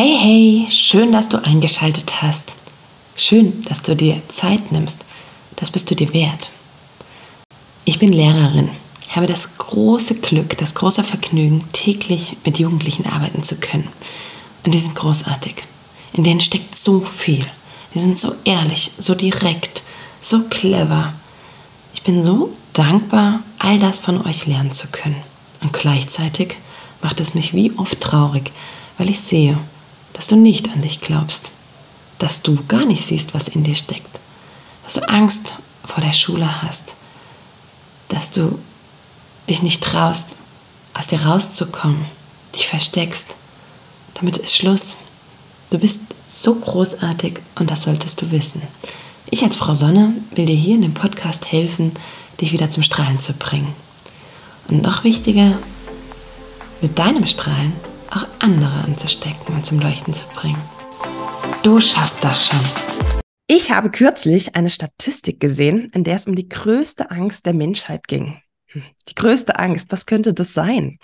Hey, hey, schön, dass du eingeschaltet hast. Schön, dass du dir Zeit nimmst. Das bist du dir wert. Ich bin Lehrerin, habe das große Glück, das große Vergnügen, täglich mit Jugendlichen arbeiten zu können. Und die sind großartig. In denen steckt so viel. Die sind so ehrlich, so direkt, so clever. Ich bin so dankbar, all das von euch lernen zu können. Und gleichzeitig macht es mich wie oft traurig, weil ich sehe, dass du nicht an dich glaubst, dass du gar nicht siehst, was in dir steckt, dass du Angst vor der Schule hast, dass du dich nicht traust, aus dir rauszukommen, dich versteckst. Damit ist Schluss. Du bist so großartig und das solltest du wissen. Ich als Frau Sonne will dir hier in dem Podcast helfen, dich wieder zum Strahlen zu bringen. Und noch wichtiger, mit deinem Strahlen auch andere anzustecken und zum Leuchten zu bringen. Du schaffst das schon. Ich habe kürzlich eine Statistik gesehen, in der es um die größte Angst der Menschheit ging. Hm, die größte Angst, was könnte das sein?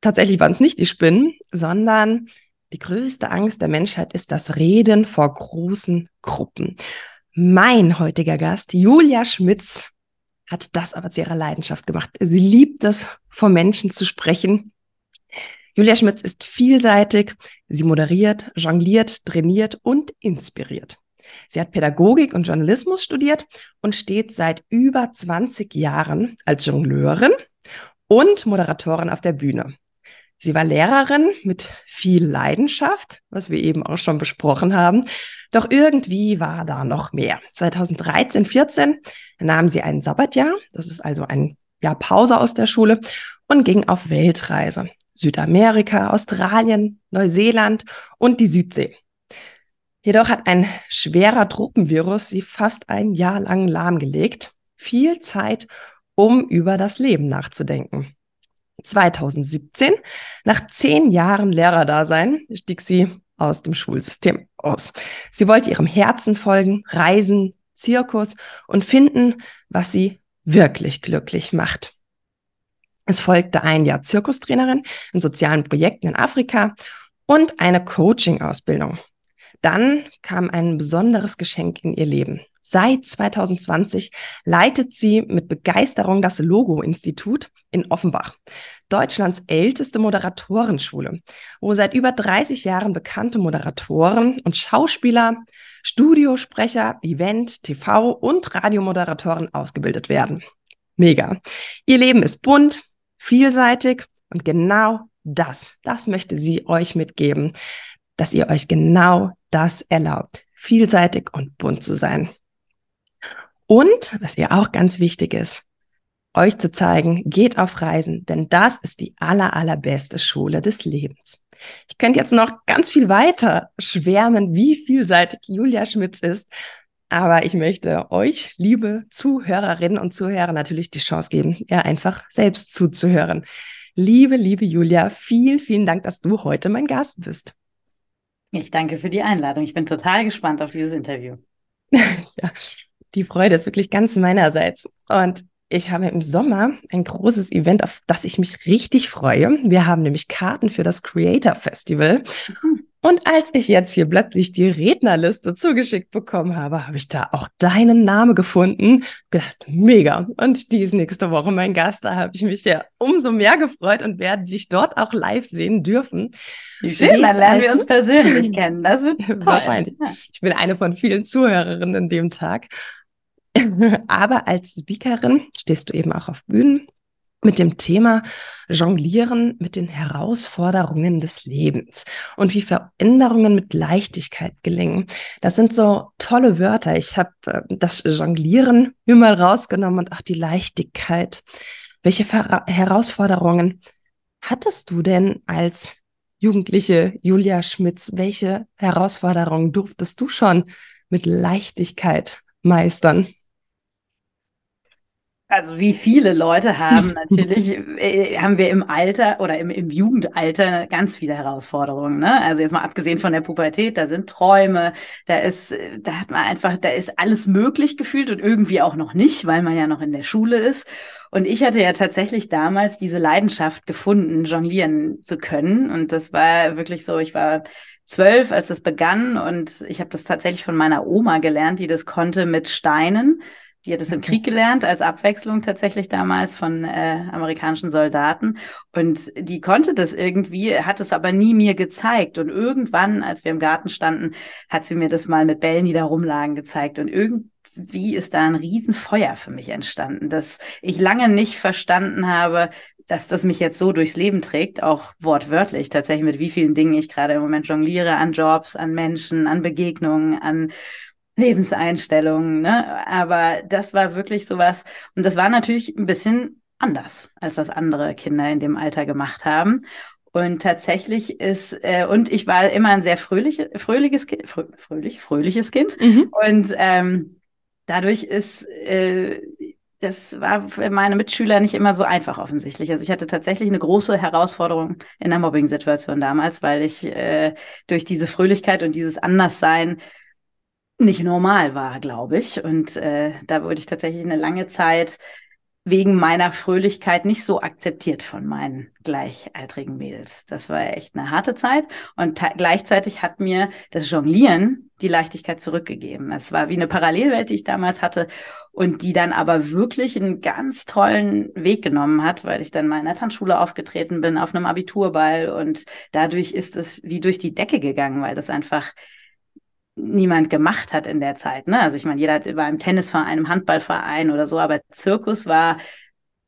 Tatsächlich waren es nicht die Spinnen, sondern die größte Angst der Menschheit ist das Reden vor großen Gruppen. Mein heutiger Gast, Julia Schmitz, hat das aber zu ihrer Leidenschaft gemacht. Sie liebt es, vor Menschen zu sprechen. Julia Schmitz ist vielseitig. Sie moderiert, jongliert, trainiert und inspiriert. Sie hat Pädagogik und Journalismus studiert und steht seit über 20 Jahren als Jongleurin und Moderatorin auf der Bühne. Sie war Lehrerin mit viel Leidenschaft, was wir eben auch schon besprochen haben. Doch irgendwie war da noch mehr. 2013, 14 nahm sie ein Sabbatjahr, das ist also ein Jahr Pause aus der Schule, und ging auf Weltreise. Südamerika, Australien, Neuseeland und die Südsee. Jedoch hat ein schwerer Truppenvirus sie fast ein Jahr lang lahmgelegt. Viel Zeit, um über das Leben nachzudenken. 2017, nach zehn Jahren Lehrerdasein, stieg sie aus dem Schulsystem aus. Sie wollte ihrem Herzen folgen, reisen, Zirkus und finden, was sie wirklich glücklich macht. Es folgte ein Jahr Zirkustrainerin in sozialen Projekten in Afrika und eine Coaching-Ausbildung. Dann kam ein besonderes Geschenk in ihr Leben. Seit 2020 leitet sie mit Begeisterung das Logo-Institut in Offenbach, Deutschlands älteste Moderatorenschule, wo seit über 30 Jahren bekannte Moderatoren und Schauspieler, Studiosprecher, Event, TV und Radiomoderatoren ausgebildet werden. Mega. Ihr Leben ist bunt, vielseitig und genau das, das möchte sie euch mitgeben, dass ihr euch genau das erlaubt, vielseitig und bunt zu sein. Und, was ihr auch ganz wichtig ist, euch zu zeigen, geht auf Reisen, denn das ist die aller, allerbeste Schule des Lebens. Ich könnte jetzt noch ganz viel weiter schwärmen, wie vielseitig Julia Schmitz ist, aber ich möchte euch, liebe Zuhörerinnen und Zuhörer, natürlich die Chance geben, ihr einfach selbst zuzuhören. Liebe, liebe Julia, vielen, vielen Dank, dass du heute mein Gast bist. Ich danke für die Einladung. Ich bin total gespannt auf dieses Interview. ja, die Freude ist wirklich ganz meinerseits. Und ich habe im Sommer ein großes Event, auf das ich mich richtig freue. Wir haben nämlich Karten für das Creator Festival. Und als ich jetzt hier plötzlich die Rednerliste zugeschickt bekommen habe, habe ich da auch deinen Namen gefunden. Gedacht, mega. Und die ist nächste Woche mein Gast. Da habe ich mich ja umso mehr gefreut und werde dich dort auch live sehen dürfen. Wie schön, dann lernen wir uns persönlich kennen. Das wird toll. Wahrscheinlich. Ich bin eine von vielen Zuhörerinnen an dem Tag. Aber als Speakerin stehst du eben auch auf Bühnen mit dem Thema Jonglieren mit den Herausforderungen des Lebens und wie Veränderungen mit Leichtigkeit gelingen. Das sind so tolle Wörter. Ich habe äh, das Jonglieren mir mal rausgenommen und auch die Leichtigkeit. Welche Ver Herausforderungen hattest du denn als jugendliche Julia Schmitz? Welche Herausforderungen durftest du schon mit Leichtigkeit meistern? Also wie viele Leute haben natürlich, äh, haben wir im Alter oder im, im Jugendalter ganz viele Herausforderungen. Ne? Also jetzt mal abgesehen von der Pubertät, da sind Träume, da ist, da hat man einfach, da ist alles möglich gefühlt und irgendwie auch noch nicht, weil man ja noch in der Schule ist. Und ich hatte ja tatsächlich damals diese Leidenschaft gefunden, jonglieren zu können. Und das war wirklich so, ich war zwölf, als das begann und ich habe das tatsächlich von meiner Oma gelernt, die das konnte mit Steinen. Die hat es im Krieg gelernt, als Abwechslung tatsächlich damals von äh, amerikanischen Soldaten. Und die konnte das irgendwie, hat es aber nie mir gezeigt. Und irgendwann, als wir im Garten standen, hat sie mir das mal mit Bällen, die da rumlagen, gezeigt. Und irgendwie ist da ein Riesenfeuer für mich entstanden, dass ich lange nicht verstanden habe, dass das mich jetzt so durchs Leben trägt, auch wortwörtlich tatsächlich, mit wie vielen Dingen ich gerade im Moment jongliere, an Jobs, an Menschen, an Begegnungen, an Lebenseinstellungen, ne? Aber das war wirklich sowas. Und das war natürlich ein bisschen anders, als was andere Kinder in dem Alter gemacht haben. Und tatsächlich ist, äh, und ich war immer ein sehr fröhlich, fröhliches Kind, frö, fröhlich, fröhliches Kind. Mhm. Und ähm, dadurch ist, äh, das war für meine Mitschüler nicht immer so einfach offensichtlich. Also ich hatte tatsächlich eine große Herausforderung in der Mobbing-Situation damals, weil ich äh, durch diese Fröhlichkeit und dieses Anderssein nicht normal war, glaube ich. Und äh, da wurde ich tatsächlich eine lange Zeit wegen meiner Fröhlichkeit nicht so akzeptiert von meinen gleichaltrigen Mädels. Das war echt eine harte Zeit. Und gleichzeitig hat mir das Jonglieren die Leichtigkeit zurückgegeben. Es war wie eine Parallelwelt, die ich damals hatte und die dann aber wirklich einen ganz tollen Weg genommen hat, weil ich dann mal in der Tanzschule aufgetreten bin, auf einem Abiturball und dadurch ist es wie durch die Decke gegangen, weil das einfach niemand gemacht hat in der Zeit. Ne? Also ich meine, jeder war im Tennisverein, im Handballverein oder so, aber Zirkus war,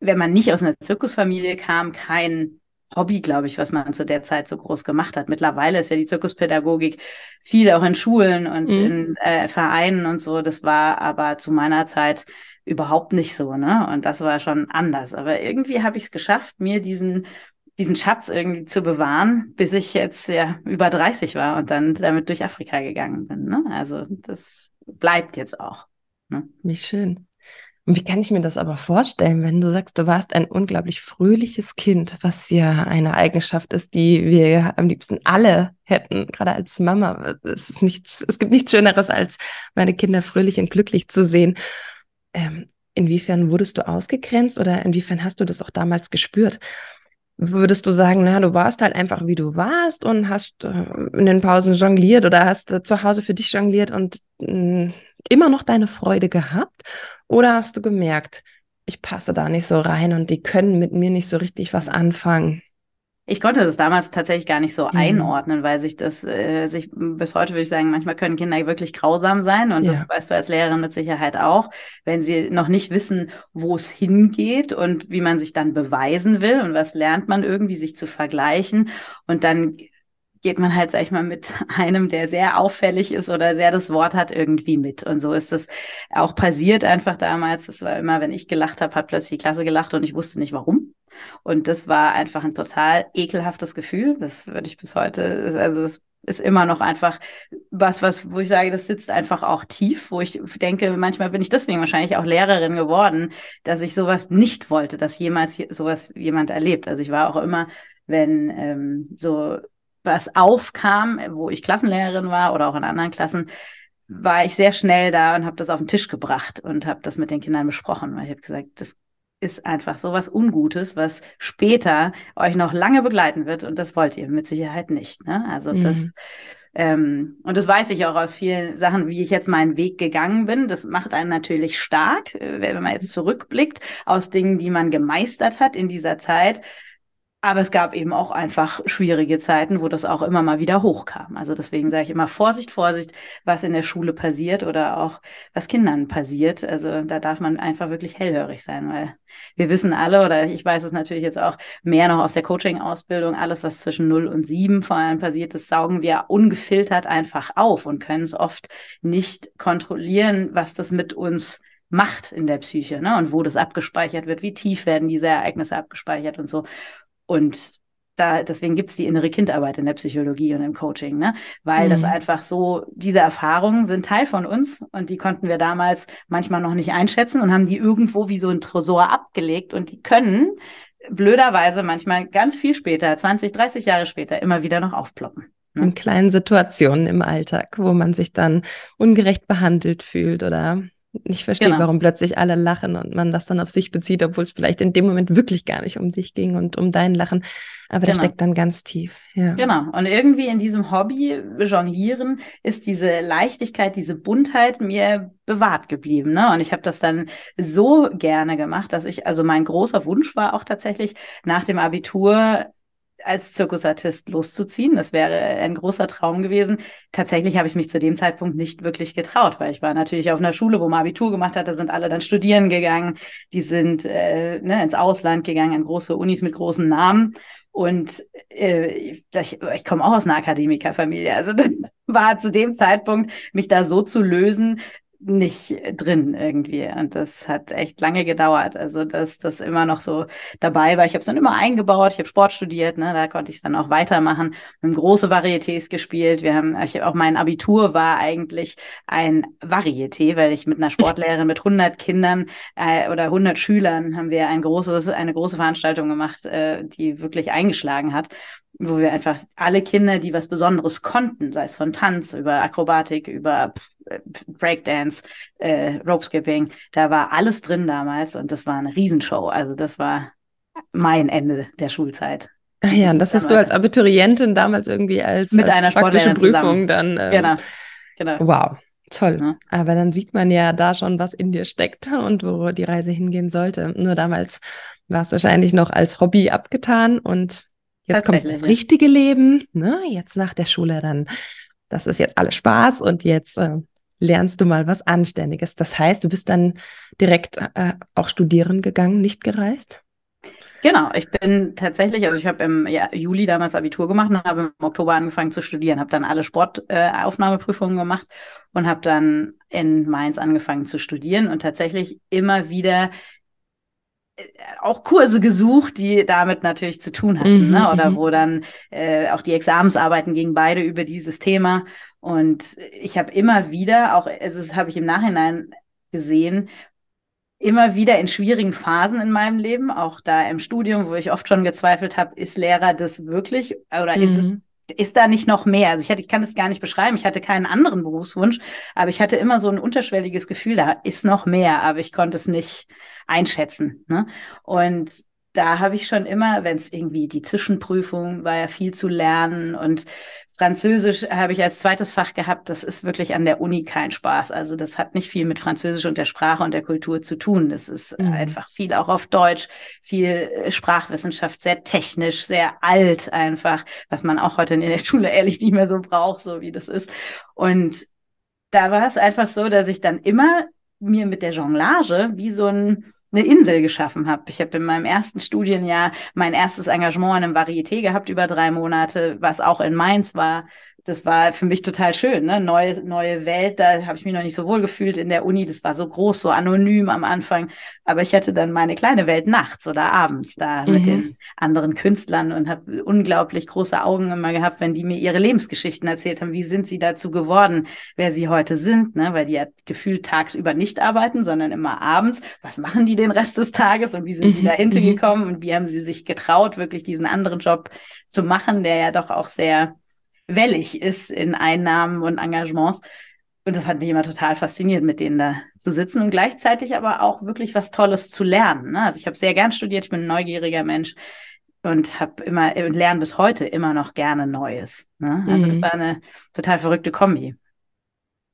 wenn man nicht aus einer Zirkusfamilie kam, kein Hobby, glaube ich, was man zu der Zeit so groß gemacht hat. Mittlerweile ist ja die Zirkuspädagogik viel auch in Schulen und mhm. in äh, Vereinen und so. Das war aber zu meiner Zeit überhaupt nicht so, ne? Und das war schon anders. Aber irgendwie habe ich es geschafft, mir diesen diesen Schatz irgendwie zu bewahren, bis ich jetzt ja über 30 war und dann damit durch Afrika gegangen bin. Ne? Also das bleibt jetzt auch. Ne? Wie schön. Und wie kann ich mir das aber vorstellen, wenn du sagst, du warst ein unglaublich fröhliches Kind, was ja eine Eigenschaft ist, die wir am liebsten alle hätten, gerade als Mama. Es, ist nichts, es gibt nichts Schöneres, als meine Kinder fröhlich und glücklich zu sehen. Ähm, inwiefern wurdest du ausgegrenzt oder inwiefern hast du das auch damals gespürt? Würdest du sagen, na, du warst halt einfach wie du warst und hast äh, in den Pausen jongliert oder hast äh, zu Hause für dich jongliert und mm, immer noch deine Freude gehabt? Oder hast du gemerkt, ich passe da nicht so rein und die können mit mir nicht so richtig was anfangen? Ich konnte das damals tatsächlich gar nicht so mhm. einordnen, weil sich das, äh, sich bis heute würde ich sagen, manchmal können Kinder wirklich grausam sein und ja. das weißt du als Lehrerin mit Sicherheit auch, wenn sie noch nicht wissen, wo es hingeht und wie man sich dann beweisen will und was lernt man irgendwie, sich zu vergleichen und dann geht man halt, sag ich mal, mit einem, der sehr auffällig ist oder sehr das Wort hat, irgendwie mit. Und so ist das auch passiert einfach damals. Es war immer, wenn ich gelacht habe, hat plötzlich die Klasse gelacht und ich wusste nicht warum. Und das war einfach ein total ekelhaftes Gefühl. Das würde ich bis heute, also es ist immer noch einfach was, was, wo ich sage, das sitzt einfach auch tief, wo ich denke, manchmal bin ich deswegen wahrscheinlich auch Lehrerin geworden, dass ich sowas nicht wollte, dass jemals sowas jemand erlebt. Also ich war auch immer, wenn ähm, so was aufkam, wo ich Klassenlehrerin war oder auch in anderen Klassen, war ich sehr schnell da und habe das auf den Tisch gebracht und habe das mit den Kindern besprochen, weil ich habe gesagt, das ist einfach so was Ungutes, was später euch noch lange begleiten wird und das wollt ihr mit Sicherheit nicht. Ne? Also mhm. das ähm, und das weiß ich auch aus vielen Sachen, wie ich jetzt meinen Weg gegangen bin. Das macht einen natürlich stark, äh, wenn man jetzt zurückblickt aus Dingen, die man gemeistert hat in dieser Zeit. Aber es gab eben auch einfach schwierige Zeiten, wo das auch immer mal wieder hochkam. Also deswegen sage ich immer Vorsicht, Vorsicht, was in der Schule passiert oder auch was Kindern passiert. Also da darf man einfach wirklich hellhörig sein, weil wir wissen alle, oder ich weiß es natürlich jetzt auch mehr noch aus der Coaching-Ausbildung, alles, was zwischen 0 und 7 vor allem passiert, das saugen wir ungefiltert einfach auf und können es oft nicht kontrollieren, was das mit uns macht in der Psyche ne? und wo das abgespeichert wird, wie tief werden diese Ereignisse abgespeichert und so. Und da, deswegen gibt's die innere Kindarbeit in der Psychologie und im Coaching, ne? Weil mhm. das einfach so, diese Erfahrungen sind Teil von uns und die konnten wir damals manchmal noch nicht einschätzen und haben die irgendwo wie so ein Tresor abgelegt und die können blöderweise manchmal ganz viel später, 20, 30 Jahre später, immer wieder noch aufploppen. Ne? In kleinen Situationen im Alltag, wo man sich dann ungerecht behandelt fühlt oder nicht versteht, genau. warum plötzlich alle lachen und man das dann auf sich bezieht, obwohl es vielleicht in dem Moment wirklich gar nicht um dich ging und um dein Lachen. Aber genau. das steckt dann ganz tief. Ja. Genau. Und irgendwie in diesem Hobby Jonglieren ist diese Leichtigkeit, diese Buntheit mir bewahrt geblieben. Ne? Und ich habe das dann so gerne gemacht, dass ich, also mein großer Wunsch war auch tatsächlich nach dem Abitur als Zirkusartist loszuziehen. Das wäre ein großer Traum gewesen. Tatsächlich habe ich mich zu dem Zeitpunkt nicht wirklich getraut, weil ich war natürlich auf einer Schule, wo man Abitur gemacht hat. Da sind alle dann studieren gegangen. Die sind äh, ne, ins Ausland gegangen, an große Unis mit großen Namen. Und äh, ich, ich komme auch aus einer Akademikerfamilie. Also das war zu dem Zeitpunkt, mich da so zu lösen, nicht drin irgendwie. Und das hat echt lange gedauert. Also, dass das immer noch so dabei war. Ich habe es dann immer eingebaut. Ich habe Sport studiert, ne? da konnte ich es dann auch weitermachen. Wir haben große Varietés gespielt. Wir haben, ich, auch mein Abitur war eigentlich ein Varieté, weil ich mit einer Sportlehrerin mit 100 Kindern äh, oder 100 Schülern haben wir ein großes, eine große Veranstaltung gemacht, äh, die wirklich eingeschlagen hat wo wir einfach alle Kinder, die was Besonderes konnten, sei es von Tanz über Akrobatik, über Breakdance, äh, Ropeskipping, da war alles drin damals und das war eine Riesenshow. Also das war mein Ende der Schulzeit. Ach ja, und das hast du als Abiturientin damals irgendwie als, mit als einer praktische Prüfung zusammen. dann. Ähm, genau. genau. Wow. Toll. Ja. Aber dann sieht man ja da schon, was in dir steckt und wo die Reise hingehen sollte. Nur damals war es wahrscheinlich noch als Hobby abgetan und jetzt kommt das richtige Leben. Ne? Jetzt nach der Schule dann. Das ist jetzt alles Spaß und jetzt äh, lernst du mal was Anständiges. Das heißt, du bist dann direkt äh, auch studieren gegangen, nicht gereist? Genau, ich bin tatsächlich, also ich habe im ja, Juli damals Abitur gemacht und habe im Oktober angefangen zu studieren, habe dann alle Sportaufnahmeprüfungen äh, gemacht und habe dann in Mainz angefangen zu studieren und tatsächlich immer wieder auch Kurse gesucht, die damit natürlich zu tun hatten, mhm, ne? oder mhm. wo dann äh, auch die Examensarbeiten gingen beide über dieses Thema. Und ich habe immer wieder, auch also das habe ich im Nachhinein gesehen, immer wieder in schwierigen Phasen in meinem Leben, auch da im Studium, wo ich oft schon gezweifelt habe, ist Lehrer das wirklich oder mhm. ist es mhm. Ist da nicht noch mehr? Also ich, hatte, ich kann es gar nicht beschreiben. Ich hatte keinen anderen Berufswunsch, aber ich hatte immer so ein unterschwelliges Gefühl, da ist noch mehr, aber ich konnte es nicht einschätzen. Ne? Und da habe ich schon immer, wenn es irgendwie die Zwischenprüfung war ja viel zu lernen und Französisch habe ich als zweites Fach gehabt. Das ist wirklich an der Uni kein Spaß. Also das hat nicht viel mit Französisch und der Sprache und der Kultur zu tun. Das ist mhm. einfach viel auch auf Deutsch, viel äh, Sprachwissenschaft, sehr technisch, sehr alt einfach, was man auch heute in der Schule ehrlich nicht mehr so braucht, so wie das ist. Und da war es einfach so, dass ich dann immer mir mit der Jonglage wie so ein eine Insel geschaffen habe. Ich habe in meinem ersten Studienjahr mein erstes Engagement an einem Varieté gehabt über drei Monate, was auch in Mainz war das war für mich total schön, ne? Neue, neue Welt, da habe ich mich noch nicht so wohl gefühlt in der Uni. Das war so groß, so anonym am Anfang. Aber ich hatte dann meine kleine Welt nachts oder abends da mhm. mit den anderen Künstlern und habe unglaublich große Augen immer gehabt, wenn die mir ihre Lebensgeschichten erzählt haben. Wie sind sie dazu geworden, wer sie heute sind, ne? Weil die ja gefühlt tagsüber nicht arbeiten, sondern immer abends. Was machen die den Rest des Tages und wie sind sie mhm. dahinter mhm. gekommen und wie haben sie sich getraut, wirklich diesen anderen Job zu machen, der ja doch auch sehr wellig ist in Einnahmen und Engagements. Und das hat mich immer total fasziniert, mit denen da zu sitzen und gleichzeitig aber auch wirklich was Tolles zu lernen. Ne? Also ich habe sehr gern studiert, ich bin ein neugieriger Mensch und habe immer und lerne bis heute immer noch gerne Neues. Ne? Also mhm. das war eine total verrückte Kombi.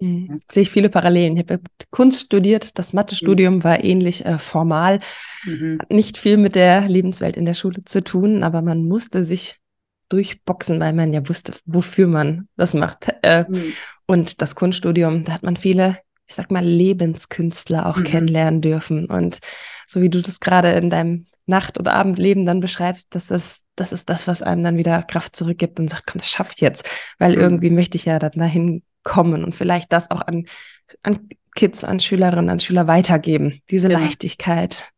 Mhm. Sehe ich viele Parallelen. Ich habe Kunst studiert, das Mathestudium mhm. war ähnlich äh, formal, mhm. hat nicht viel mit der Lebenswelt in der Schule zu tun, aber man musste sich durchboxen, weil man ja wusste, wofür man das macht. Äh, mhm. Und das Kunststudium, da hat man viele, ich sag mal, Lebenskünstler auch mhm. kennenlernen dürfen. Und so wie du das gerade in deinem Nacht- oder Abendleben dann beschreibst, das ist, das ist das, was einem dann wieder Kraft zurückgibt und sagt, komm, das schafft jetzt, weil mhm. irgendwie möchte ich ja dann dahin kommen und vielleicht das auch an, an Kids, an Schülerinnen, an Schüler weitergeben, diese genau. Leichtigkeit.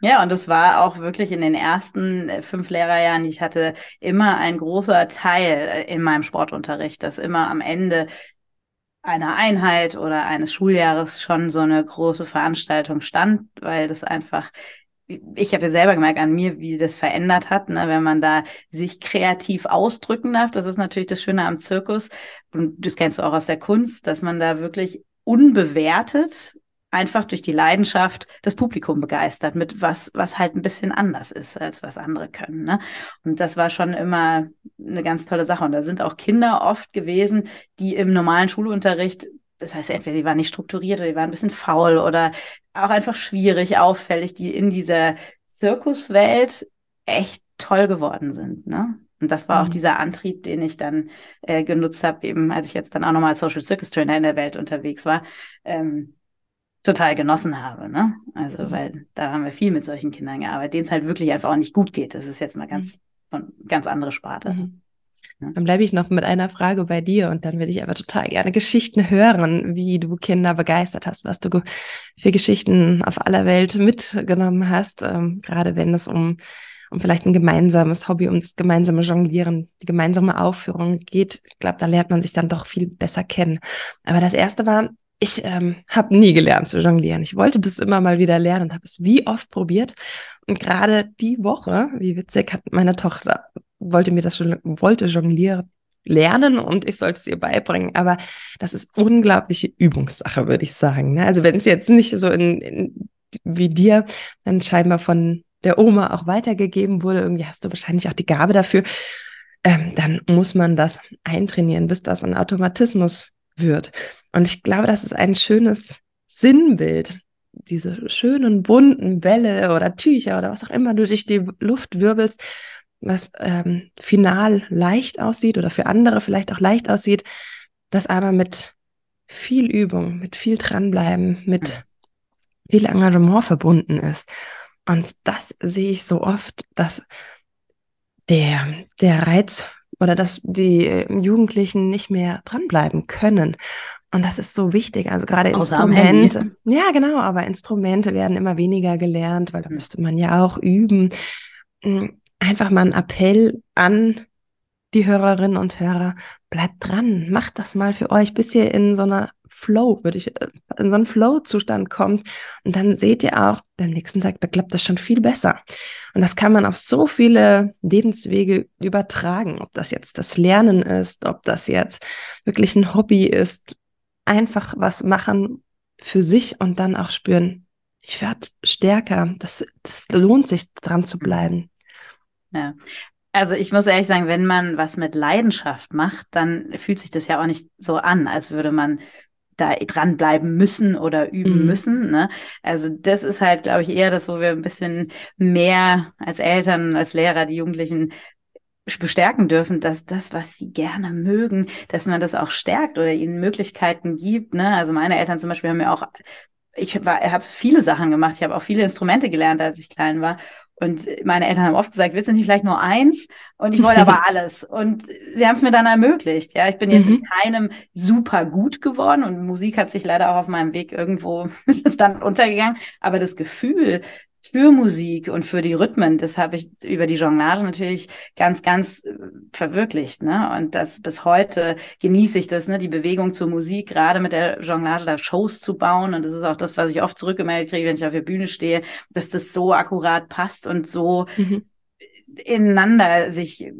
Ja, und es war auch wirklich in den ersten äh, fünf Lehrerjahren, ich hatte immer ein großer Teil äh, in meinem Sportunterricht, dass immer am Ende einer Einheit oder eines Schuljahres schon so eine große Veranstaltung stand, weil das einfach ich habe ja selber gemerkt an mir, wie das verändert hat, ne, wenn man da sich kreativ ausdrücken darf. Das ist natürlich das Schöne am Zirkus. Und das kennst du auch aus der Kunst, dass man da wirklich unbewertet einfach durch die Leidenschaft das Publikum begeistert mit was, was halt ein bisschen anders ist, als was andere können. Ne? Und das war schon immer eine ganz tolle Sache. Und da sind auch Kinder oft gewesen, die im normalen Schulunterricht das heißt, entweder die waren nicht strukturiert oder die waren ein bisschen faul oder auch einfach schwierig, auffällig, die in dieser Zirkuswelt echt toll geworden sind. Ne? Und das war mhm. auch dieser Antrieb, den ich dann äh, genutzt habe, eben als ich jetzt dann auch nochmal als Social Circus Trainer in der Welt unterwegs war, ähm, total genossen habe. Ne? Also, mhm. weil da haben wir viel mit solchen Kindern gearbeitet, denen es halt wirklich einfach auch nicht gut geht. Das ist jetzt mal ganz, mhm. ganz andere Sparte. Mhm. Dann bleibe ich noch mit einer Frage bei dir und dann würde ich aber total gerne Geschichten hören, wie du Kinder begeistert hast, was du für Geschichten auf aller Welt mitgenommen hast, ähm, gerade wenn es um, um vielleicht ein gemeinsames Hobby, um das gemeinsame Jonglieren, die gemeinsame Aufführung geht. Ich glaube, da lernt man sich dann doch viel besser kennen. Aber das erste war, ich ähm, habe nie gelernt zu jonglieren. Ich wollte das immer mal wieder lernen und habe es wie oft probiert. Und gerade die Woche, wie witzig, hat meine Tochter wollte mir das schon, wollte jonglieren lernen und ich sollte es ihr beibringen. Aber das ist unglaubliche Übungssache, würde ich sagen. Ne? Also wenn es jetzt nicht so in, in, wie dir dann scheinbar von der Oma auch weitergegeben wurde, irgendwie hast du wahrscheinlich auch die Gabe dafür, ähm, dann muss man das eintrainieren, bis das ein Automatismus wird. Und ich glaube, das ist ein schönes Sinnbild. Diese schönen bunten Bälle oder Tücher oder was auch immer du durch die Luft wirbelst was ähm, final leicht aussieht oder für andere vielleicht auch leicht aussieht, das aber mit viel Übung, mit viel dranbleiben, mit viel Engagement verbunden ist. Und das sehe ich so oft, dass der, der Reiz oder dass die äh, Jugendlichen nicht mehr dranbleiben können. Und das ist so wichtig. Also gerade Außer Instrumente. Ja, genau, aber Instrumente werden immer weniger gelernt, weil da müsste man ja auch üben. Hm, einfach mal ein Appell an die Hörerinnen und Hörer, bleibt dran, macht das mal für euch, bis ihr in so einer Flow, würde ich, äh, in so einen Flow-Zustand kommt. Und dann seht ihr auch, beim nächsten Tag, da klappt das schon viel besser. Und das kann man auf so viele Lebenswege übertragen, ob das jetzt das Lernen ist, ob das jetzt wirklich ein Hobby ist. Einfach was machen für sich und dann auch spüren, ich werde stärker. Das, das lohnt sich, dran zu bleiben. Ja. Also ich muss ehrlich sagen, wenn man was mit Leidenschaft macht, dann fühlt sich das ja auch nicht so an, als würde man da dranbleiben müssen oder üben mhm. müssen. Ne? Also das ist halt, glaube ich, eher das, wo wir ein bisschen mehr als Eltern, als Lehrer die Jugendlichen bestärken dürfen, dass das, was sie gerne mögen, dass man das auch stärkt oder ihnen Möglichkeiten gibt. Ne? Also meine Eltern zum Beispiel haben mir auch, ich habe viele Sachen gemacht, ich habe auch viele Instrumente gelernt, als ich klein war. Und meine Eltern haben oft gesagt, willst du nicht vielleicht nur eins? Und ich wollte aber alles. Und sie haben es mir dann ermöglicht. Ja, ich bin jetzt mhm. in keinem super gut geworden und Musik hat sich leider auch auf meinem Weg irgendwo ist es dann untergegangen. Aber das Gefühl, für Musik und für die Rhythmen, das habe ich über die Jonglage natürlich ganz, ganz äh, verwirklicht. Ne? Und das bis heute genieße ich das, ne? die Bewegung zur Musik, gerade mit der Jonglage, da Shows zu bauen. Und das ist auch das, was ich oft zurückgemeldet kriege, wenn ich auf der Bühne stehe, dass das so akkurat passt und so mhm. ineinander sich äh,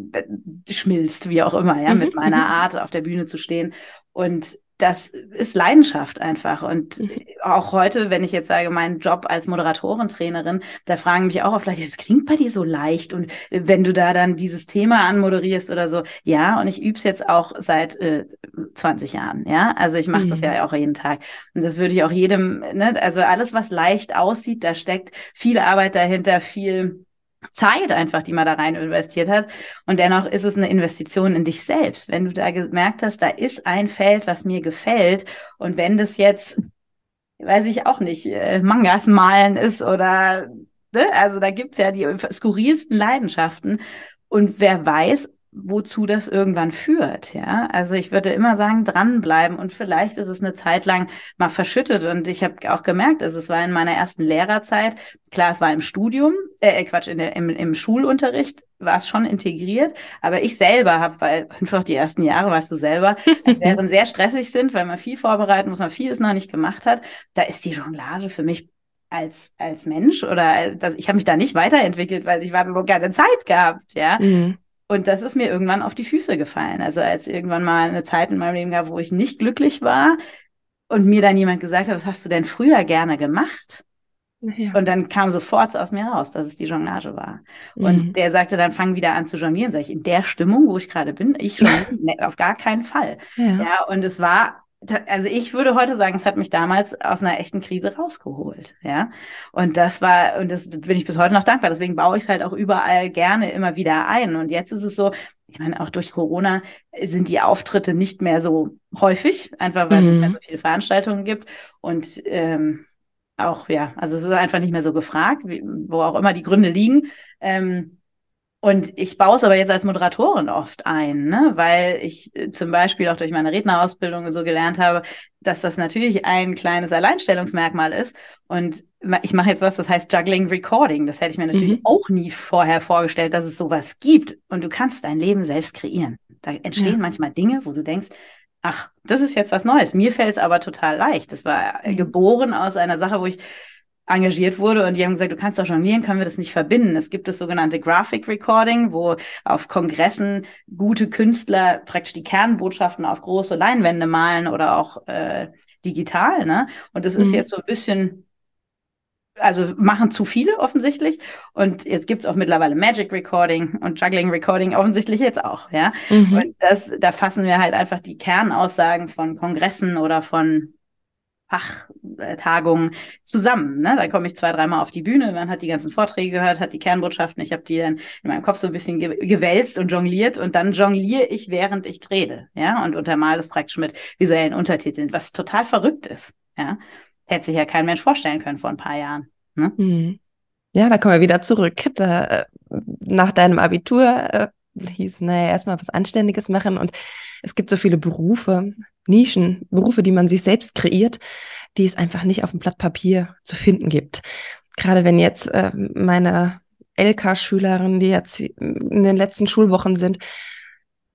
schmilzt, wie auch immer, ja, mhm. mit meiner mhm. Art auf der Bühne zu stehen. Und das ist Leidenschaft einfach. Und mhm. auch heute, wenn ich jetzt sage, mein Job als Moderatorin, Trainerin, da fragen mich auch oft Leute, das klingt bei dir so leicht. Und wenn du da dann dieses Thema anmoderierst oder so, ja, und ich übe es jetzt auch seit äh, 20 Jahren, ja. Also ich mache mhm. das ja auch jeden Tag. Und das würde ich auch jedem, ne, also alles, was leicht aussieht, da steckt viel Arbeit dahinter, viel Zeit einfach, die man da rein investiert hat. Und dennoch ist es eine Investition in dich selbst. Wenn du da gemerkt hast, da ist ein Feld, was mir gefällt. Und wenn das jetzt, weiß ich auch nicht, äh, Mangas malen ist oder, ne? also da gibt's ja die skurrilsten Leidenschaften. Und wer weiß, wozu das irgendwann führt. Ja, also ich würde immer sagen, dranbleiben und vielleicht ist es eine Zeit lang mal verschüttet. Und ich habe auch gemerkt, also es war in meiner ersten Lehrerzeit, klar, es war im Studium, äh, Quatsch, in der, im, im Schulunterricht war es schon integriert, aber ich selber habe, weil einfach die ersten Jahre, weißt du selber, Lehren sehr stressig sind, weil man viel vorbereiten muss, man vieles noch nicht gemacht hat, da ist die Jonglage für mich als, als Mensch oder das, ich habe mich da nicht weiterentwickelt, weil ich habe keine Zeit gehabt, ja. Mhm. Und das ist mir irgendwann auf die Füße gefallen. Also als irgendwann mal eine Zeit in meinem Leben gab, wo ich nicht glücklich war und mir dann jemand gesagt hat, was hast du denn früher gerne gemacht? Ja. Und dann kam sofort aus mir raus, dass es die Jonglage war. Mhm. Und der sagte, dann fang wieder an zu jonglieren. Sag ich, in der Stimmung, wo ich gerade bin, ich schon auf gar keinen Fall. Ja. ja, und es war also ich würde heute sagen, es hat mich damals aus einer echten Krise rausgeholt, ja. Und das war, und das bin ich bis heute noch dankbar. Deswegen baue ich es halt auch überall gerne immer wieder ein. Und jetzt ist es so, ich meine, auch durch Corona sind die Auftritte nicht mehr so häufig, einfach weil mhm. es nicht mehr mhm. so viele Veranstaltungen gibt. Und ähm, auch, ja, also es ist einfach nicht mehr so gefragt, wie, wo auch immer die Gründe liegen. Ähm, und ich baue es aber jetzt als Moderatorin oft ein, ne? weil ich äh, zum Beispiel auch durch meine Rednerausbildung so gelernt habe, dass das natürlich ein kleines Alleinstellungsmerkmal ist. Und ich mache jetzt was, das heißt Juggling Recording. Das hätte ich mir natürlich mhm. auch nie vorher vorgestellt, dass es sowas gibt. Und du kannst dein Leben selbst kreieren. Da entstehen ja. manchmal Dinge, wo du denkst, ach, das ist jetzt was Neues. Mir fällt es aber total leicht. Das war mhm. geboren aus einer Sache, wo ich engagiert wurde und die haben gesagt, du kannst doch jonglieren, können wir das nicht verbinden. Es gibt das sogenannte Graphic Recording, wo auf Kongressen gute Künstler praktisch die Kernbotschaften auf große Leinwände malen oder auch äh, digital. Ne? Und das mhm. ist jetzt so ein bisschen, also machen zu viele offensichtlich. Und jetzt gibt's auch mittlerweile Magic Recording und Juggling Recording offensichtlich jetzt auch. Ja, mhm. und das, da fassen wir halt einfach die Kernaussagen von Kongressen oder von Fachtagungen zusammen. Ne? Da komme ich zwei, dreimal auf die Bühne, man hat die ganzen Vorträge gehört, hat die Kernbotschaften, ich habe die dann in meinem Kopf so ein bisschen ge gewälzt und jongliert und dann jongliere ich, während ich rede, ja, und untermale das praktisch mit visuellen Untertiteln, was total verrückt ist, ja. Hätte sich ja kein Mensch vorstellen können vor ein paar Jahren. Ne? Mhm. Ja, da kommen wir wieder zurück. Da, äh, nach deinem Abitur äh, hieß, naja, erstmal was Anständiges machen und es gibt so viele Berufe, Nischen, Berufe, die man sich selbst kreiert, die es einfach nicht auf dem Blatt Papier zu finden gibt. Gerade wenn jetzt äh, meine LK-Schülerinnen, die jetzt in den letzten Schulwochen sind,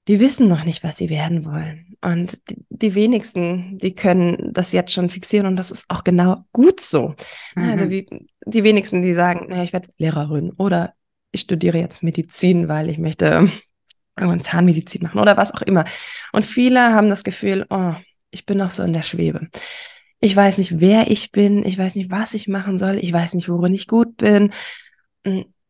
die wissen noch nicht, was sie werden wollen. Und die, die, wenigsten, die können das jetzt schon fixieren und das ist auch genau gut so. Mhm. Also wie die wenigsten, die sagen, naja, ich werde Lehrerin oder ich studiere jetzt Medizin, weil ich möchte irgendwann Zahnmedizin machen oder was auch immer. Und viele haben das Gefühl, oh, ich bin noch so in der Schwebe. Ich weiß nicht, wer ich bin, ich weiß nicht, was ich machen soll, ich weiß nicht, worin ich gut bin.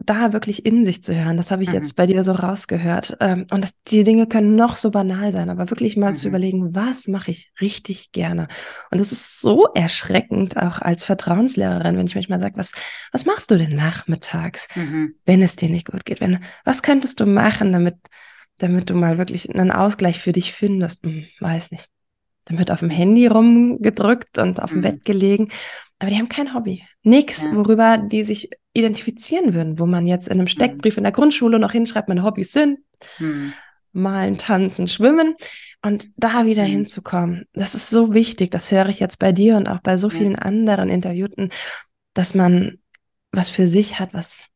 Da wirklich in sich zu hören, das habe ich mhm. jetzt bei dir so rausgehört. Ähm, und das, die Dinge können noch so banal sein, aber wirklich mal mhm. zu überlegen, was mache ich richtig gerne. Und es ist so erschreckend, auch als Vertrauenslehrerin, wenn ich manchmal sage, was, was machst du denn nachmittags, mhm. wenn es dir nicht gut geht? Wenn, was könntest du machen, damit damit du mal wirklich einen Ausgleich für dich findest. Hm, weiß nicht. Dann wird auf dem Handy rumgedrückt und auf dem mhm. Bett gelegen. Aber die haben kein Hobby. Nichts, ja. worüber die sich identifizieren würden, wo man jetzt in einem mhm. Steckbrief in der Grundschule noch hinschreibt, meine Hobbys sind mhm. malen, tanzen, schwimmen. Und da wieder mhm. hinzukommen, das ist so wichtig. Das höre ich jetzt bei dir und auch bei so vielen ja. anderen Interviewten, dass man was für sich hat, was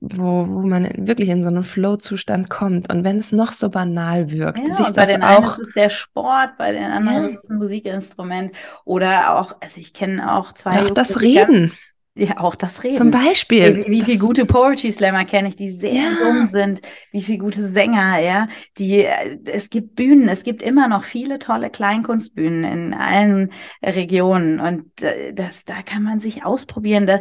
wo, wo man wirklich in so einen Flow-Zustand kommt. Und wenn es noch so banal wirkt, ja, sich das bei den auch. Einen ist es der Sport, bei den anderen ja. ist es ein Musikinstrument. Oder auch, also ich kenne auch zwei. Auch das Reden. Ja, auch das Reden. Zum Beispiel. Wie, wie viele gute Poetry Slammer kenne ich, die sehr ja. jung sind, wie viele gute Sänger, ja. Die, äh, es gibt Bühnen, es gibt immer noch viele tolle Kleinkunstbühnen in allen Regionen. Und äh, das, da kann man sich ausprobieren. Da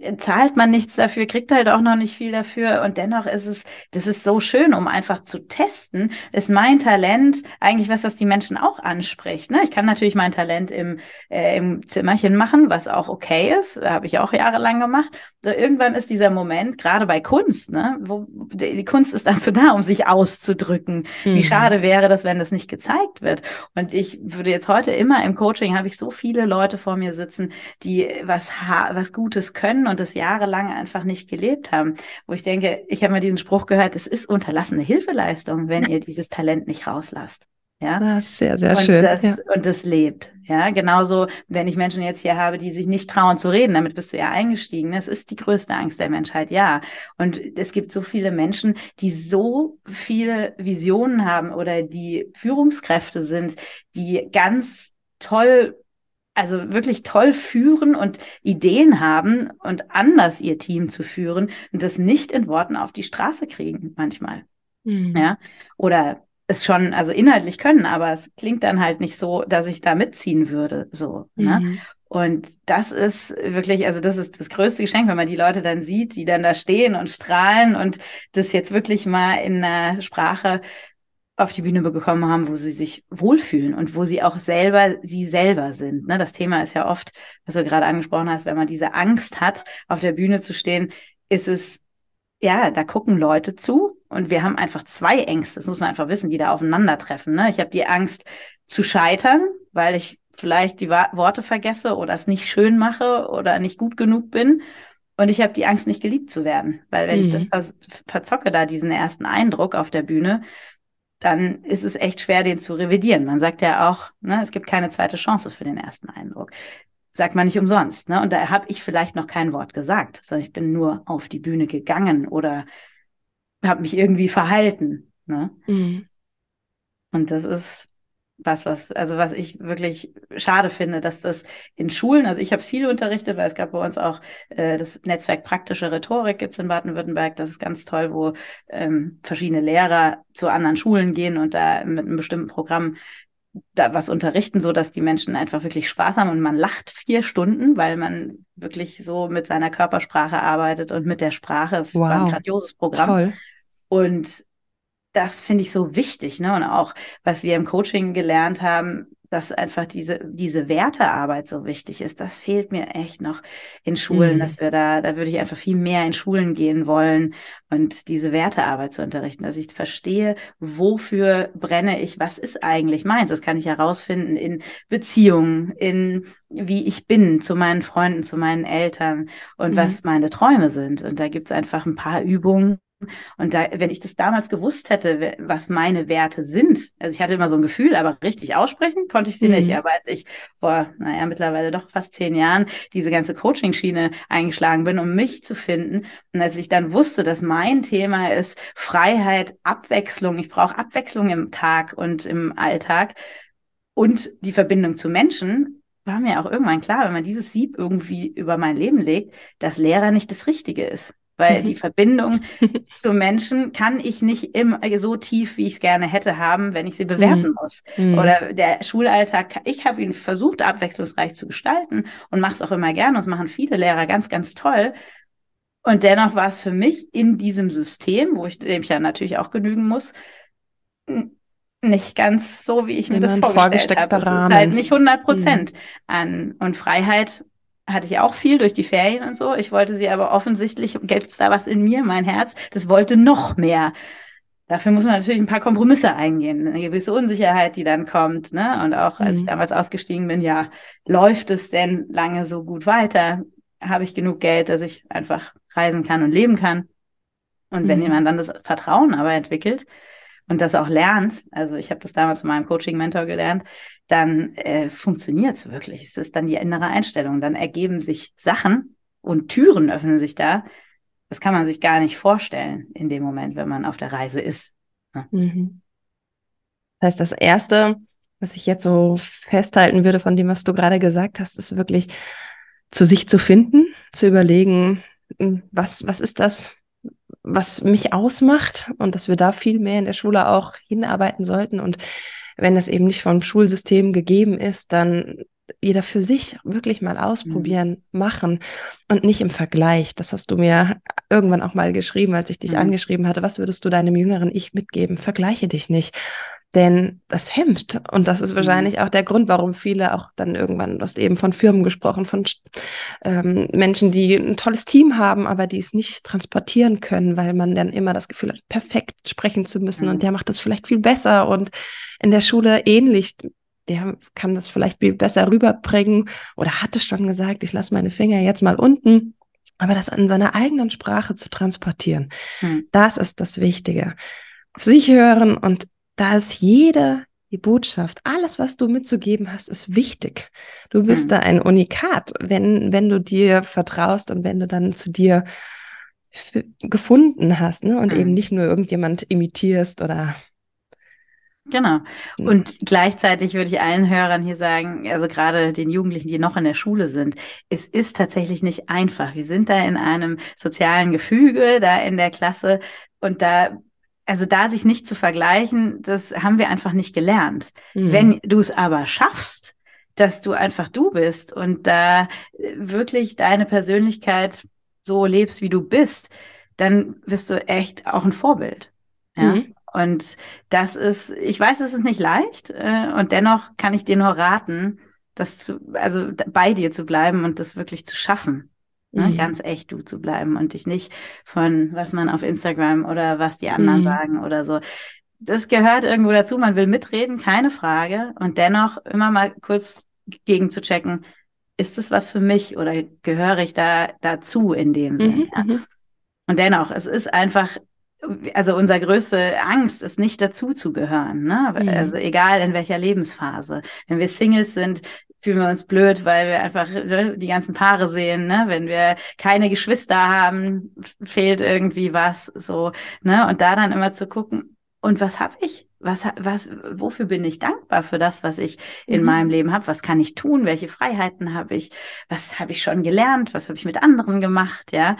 äh, zahlt man nichts dafür, kriegt halt auch noch nicht viel dafür. Und dennoch ist es, das ist so schön, um einfach zu testen. Ist mein Talent eigentlich was, was die Menschen auch anspricht. Ne? Ich kann natürlich mein Talent im, äh, im Zimmerchen machen, was auch okay ist. Habe ich ich auch jahrelang gemacht. So, irgendwann ist dieser Moment, gerade bei Kunst, ne, wo die Kunst ist dazu da, um sich auszudrücken. Mhm. Wie schade wäre das, wenn das nicht gezeigt wird. Und ich würde jetzt heute immer im Coaching habe ich so viele Leute vor mir sitzen, die was was Gutes können und das jahrelang einfach nicht gelebt haben. Wo ich denke, ich habe mal diesen Spruch gehört, es ist unterlassene Hilfeleistung, wenn ihr dieses Talent nicht rauslasst. Ja, das ah, ist sehr, sehr und schön. Das, ja. Und das lebt. Ja, genauso, wenn ich Menschen jetzt hier habe, die sich nicht trauen zu reden, damit bist du ja eingestiegen. Das ist die größte Angst der Menschheit, ja. Und es gibt so viele Menschen, die so viele Visionen haben oder die Führungskräfte sind, die ganz toll also wirklich toll führen und Ideen haben und anders ihr Team zu führen und das nicht in Worten auf die Straße kriegen manchmal. Mhm. Ja, oder es schon, also inhaltlich können, aber es klingt dann halt nicht so, dass ich da mitziehen würde, so, ne? mhm. ne? Und das ist wirklich, also das ist das größte Geschenk, wenn man die Leute dann sieht, die dann da stehen und strahlen und das jetzt wirklich mal in einer Sprache auf die Bühne bekommen haben, wo sie sich wohlfühlen und wo sie auch selber sie selber sind. Ne? Das Thema ist ja oft, was du gerade angesprochen hast, wenn man diese Angst hat, auf der Bühne zu stehen, ist es ja, da gucken Leute zu und wir haben einfach zwei Ängste, das muss man einfach wissen, die da aufeinandertreffen. Ne? Ich habe die Angst zu scheitern, weil ich vielleicht die Worte vergesse oder es nicht schön mache oder nicht gut genug bin. Und ich habe die Angst, nicht geliebt zu werden, weil wenn mhm. ich das mhm. ver verzocke, da diesen ersten Eindruck auf der Bühne, dann ist es echt schwer, den zu revidieren. Man sagt ja auch, ne, es gibt keine zweite Chance für den ersten Eindruck sagt man nicht umsonst. Ne? Und da habe ich vielleicht noch kein Wort gesagt, sondern ich bin nur auf die Bühne gegangen oder habe mich irgendwie verhalten. Ne? Mhm. Und das ist was, was, also was ich wirklich schade finde, dass das in Schulen, also ich habe es viel unterrichtet, weil es gab bei uns auch äh, das Netzwerk praktische Rhetorik gibt's in Baden-Württemberg. Das ist ganz toll, wo ähm, verschiedene Lehrer zu anderen Schulen gehen und da mit einem bestimmten Programm da was unterrichten, so dass die Menschen einfach wirklich Spaß haben und man lacht vier Stunden, weil man wirklich so mit seiner Körpersprache arbeitet und mit der Sprache. Es wow. war ein grandioses Programm. Toll. Und das finde ich so wichtig, ne? Und auch, was wir im Coaching gelernt haben, dass einfach diese, diese Wertearbeit so wichtig ist. Das fehlt mir echt noch in Schulen, mhm. dass wir da, da würde ich einfach viel mehr in Schulen gehen wollen und diese Wertearbeit zu unterrichten, dass ich verstehe, wofür brenne ich, was ist eigentlich meins. Das kann ich herausfinden in Beziehungen, in wie ich bin zu meinen Freunden, zu meinen Eltern und mhm. was meine Träume sind. Und da gibt es einfach ein paar Übungen, und da, wenn ich das damals gewusst hätte, was meine Werte sind, also ich hatte immer so ein Gefühl, aber richtig aussprechen konnte ich sie mhm. nicht. Aber als ich vor, naja, mittlerweile doch fast zehn Jahren diese ganze Coaching-Schiene eingeschlagen bin, um mich zu finden, und als ich dann wusste, dass mein Thema ist Freiheit, Abwechslung, ich brauche Abwechslung im Tag und im Alltag und die Verbindung zu Menschen, war mir auch irgendwann klar, wenn man dieses Sieb irgendwie über mein Leben legt, dass Lehrer nicht das Richtige ist weil mhm. die Verbindung zu Menschen kann ich nicht immer so tief, wie ich es gerne hätte, haben, wenn ich sie bewerten mhm. muss. Mhm. Oder der Schulalltag, ich habe ihn versucht, abwechslungsreich zu gestalten und mache es auch immer gerne. Und das machen viele Lehrer ganz, ganz toll. Und dennoch war es für mich in diesem System, wo ich dem ich ja natürlich auch genügen muss, nicht ganz so, wie ich mir das vorgestellt habe. Es ist halt nicht 100 Prozent mhm. an und Freiheit hatte ich auch viel durch die Ferien und so. Ich wollte sie aber offensichtlich, gibt es da was in mir, mein Herz, das wollte noch mehr. Dafür muss man natürlich ein paar Kompromisse eingehen, eine gewisse Unsicherheit, die dann kommt. Ne? Und auch als mhm. ich damals ausgestiegen bin, ja, läuft es denn lange so gut weiter? Habe ich genug Geld, dass ich einfach reisen kann und leben kann? Und mhm. wenn jemand dann das Vertrauen aber entwickelt, und das auch lernt, also ich habe das damals von meinem Coaching-Mentor gelernt, dann äh, funktioniert es wirklich. Es ist dann die innere Einstellung. Dann ergeben sich Sachen und Türen öffnen sich da. Das kann man sich gar nicht vorstellen in dem Moment, wenn man auf der Reise ist. Ja. Mhm. Das heißt, das Erste, was ich jetzt so festhalten würde von dem, was du gerade gesagt hast, ist wirklich zu sich zu finden, zu überlegen, hm, was, was ist das, was mich ausmacht und dass wir da viel mehr in der Schule auch hinarbeiten sollten. Und wenn das eben nicht vom Schulsystem gegeben ist, dann jeder für sich wirklich mal ausprobieren, mhm. machen und nicht im Vergleich. Das hast du mir irgendwann auch mal geschrieben, als ich dich mhm. angeschrieben hatte. Was würdest du deinem jüngeren Ich mitgeben? Vergleiche dich nicht. Denn das hemmt. Und das ist mhm. wahrscheinlich auch der Grund, warum viele auch dann irgendwann, du hast eben von Firmen gesprochen, von ähm, Menschen, die ein tolles Team haben, aber die es nicht transportieren können, weil man dann immer das Gefühl hat, perfekt sprechen zu müssen. Mhm. Und der macht das vielleicht viel besser und in der Schule ähnlich. Der kann das vielleicht viel besser rüberbringen oder hatte schon gesagt, ich lasse meine Finger jetzt mal unten. Aber das in seiner eigenen Sprache zu transportieren, mhm. das ist das Wichtige. Auf sich hören und da ist jede die Botschaft, alles, was du mitzugeben hast, ist wichtig. Du bist mhm. da ein Unikat, wenn, wenn du dir vertraust und wenn du dann zu dir gefunden hast, ne? Und mhm. eben nicht nur irgendjemand imitierst oder Genau. Und gleichzeitig würde ich allen Hörern hier sagen, also gerade den Jugendlichen, die noch in der Schule sind, es ist tatsächlich nicht einfach. Wir sind da in einem sozialen Gefüge, da in der Klasse und da also da sich nicht zu vergleichen, das haben wir einfach nicht gelernt. Mhm. Wenn du es aber schaffst, dass du einfach du bist und da wirklich deine Persönlichkeit so lebst, wie du bist, dann wirst du echt auch ein Vorbild. Ja. Mhm. Und das ist, ich weiß, es ist nicht leicht, äh, und dennoch kann ich dir nur raten, das zu, also bei dir zu bleiben und das wirklich zu schaffen. Ne, mhm. Ganz echt du zu bleiben und dich nicht von, was man auf Instagram oder was die anderen mhm. sagen oder so. Das gehört irgendwo dazu. Man will mitreden, keine Frage. Und dennoch immer mal kurz gegen zu checken, ist das was für mich oder gehöre ich da dazu in dem Sinne? Mhm? Mhm. Und dennoch, es ist einfach also unsere größte Angst ist nicht dazu zu gehören, ne? Mhm. Also egal in welcher Lebensphase. Wenn wir Singles sind, fühlen wir uns blöd, weil wir einfach ne, die ganzen Paare sehen, ne? Wenn wir keine Geschwister haben, fehlt irgendwie was, so, ne? Und da dann immer zu gucken, und was habe ich? Was, was, wofür bin ich dankbar für das, was ich in mhm. meinem Leben habe? Was kann ich tun? Welche Freiheiten habe ich? Was habe ich schon gelernt? Was habe ich mit anderen gemacht? Ja,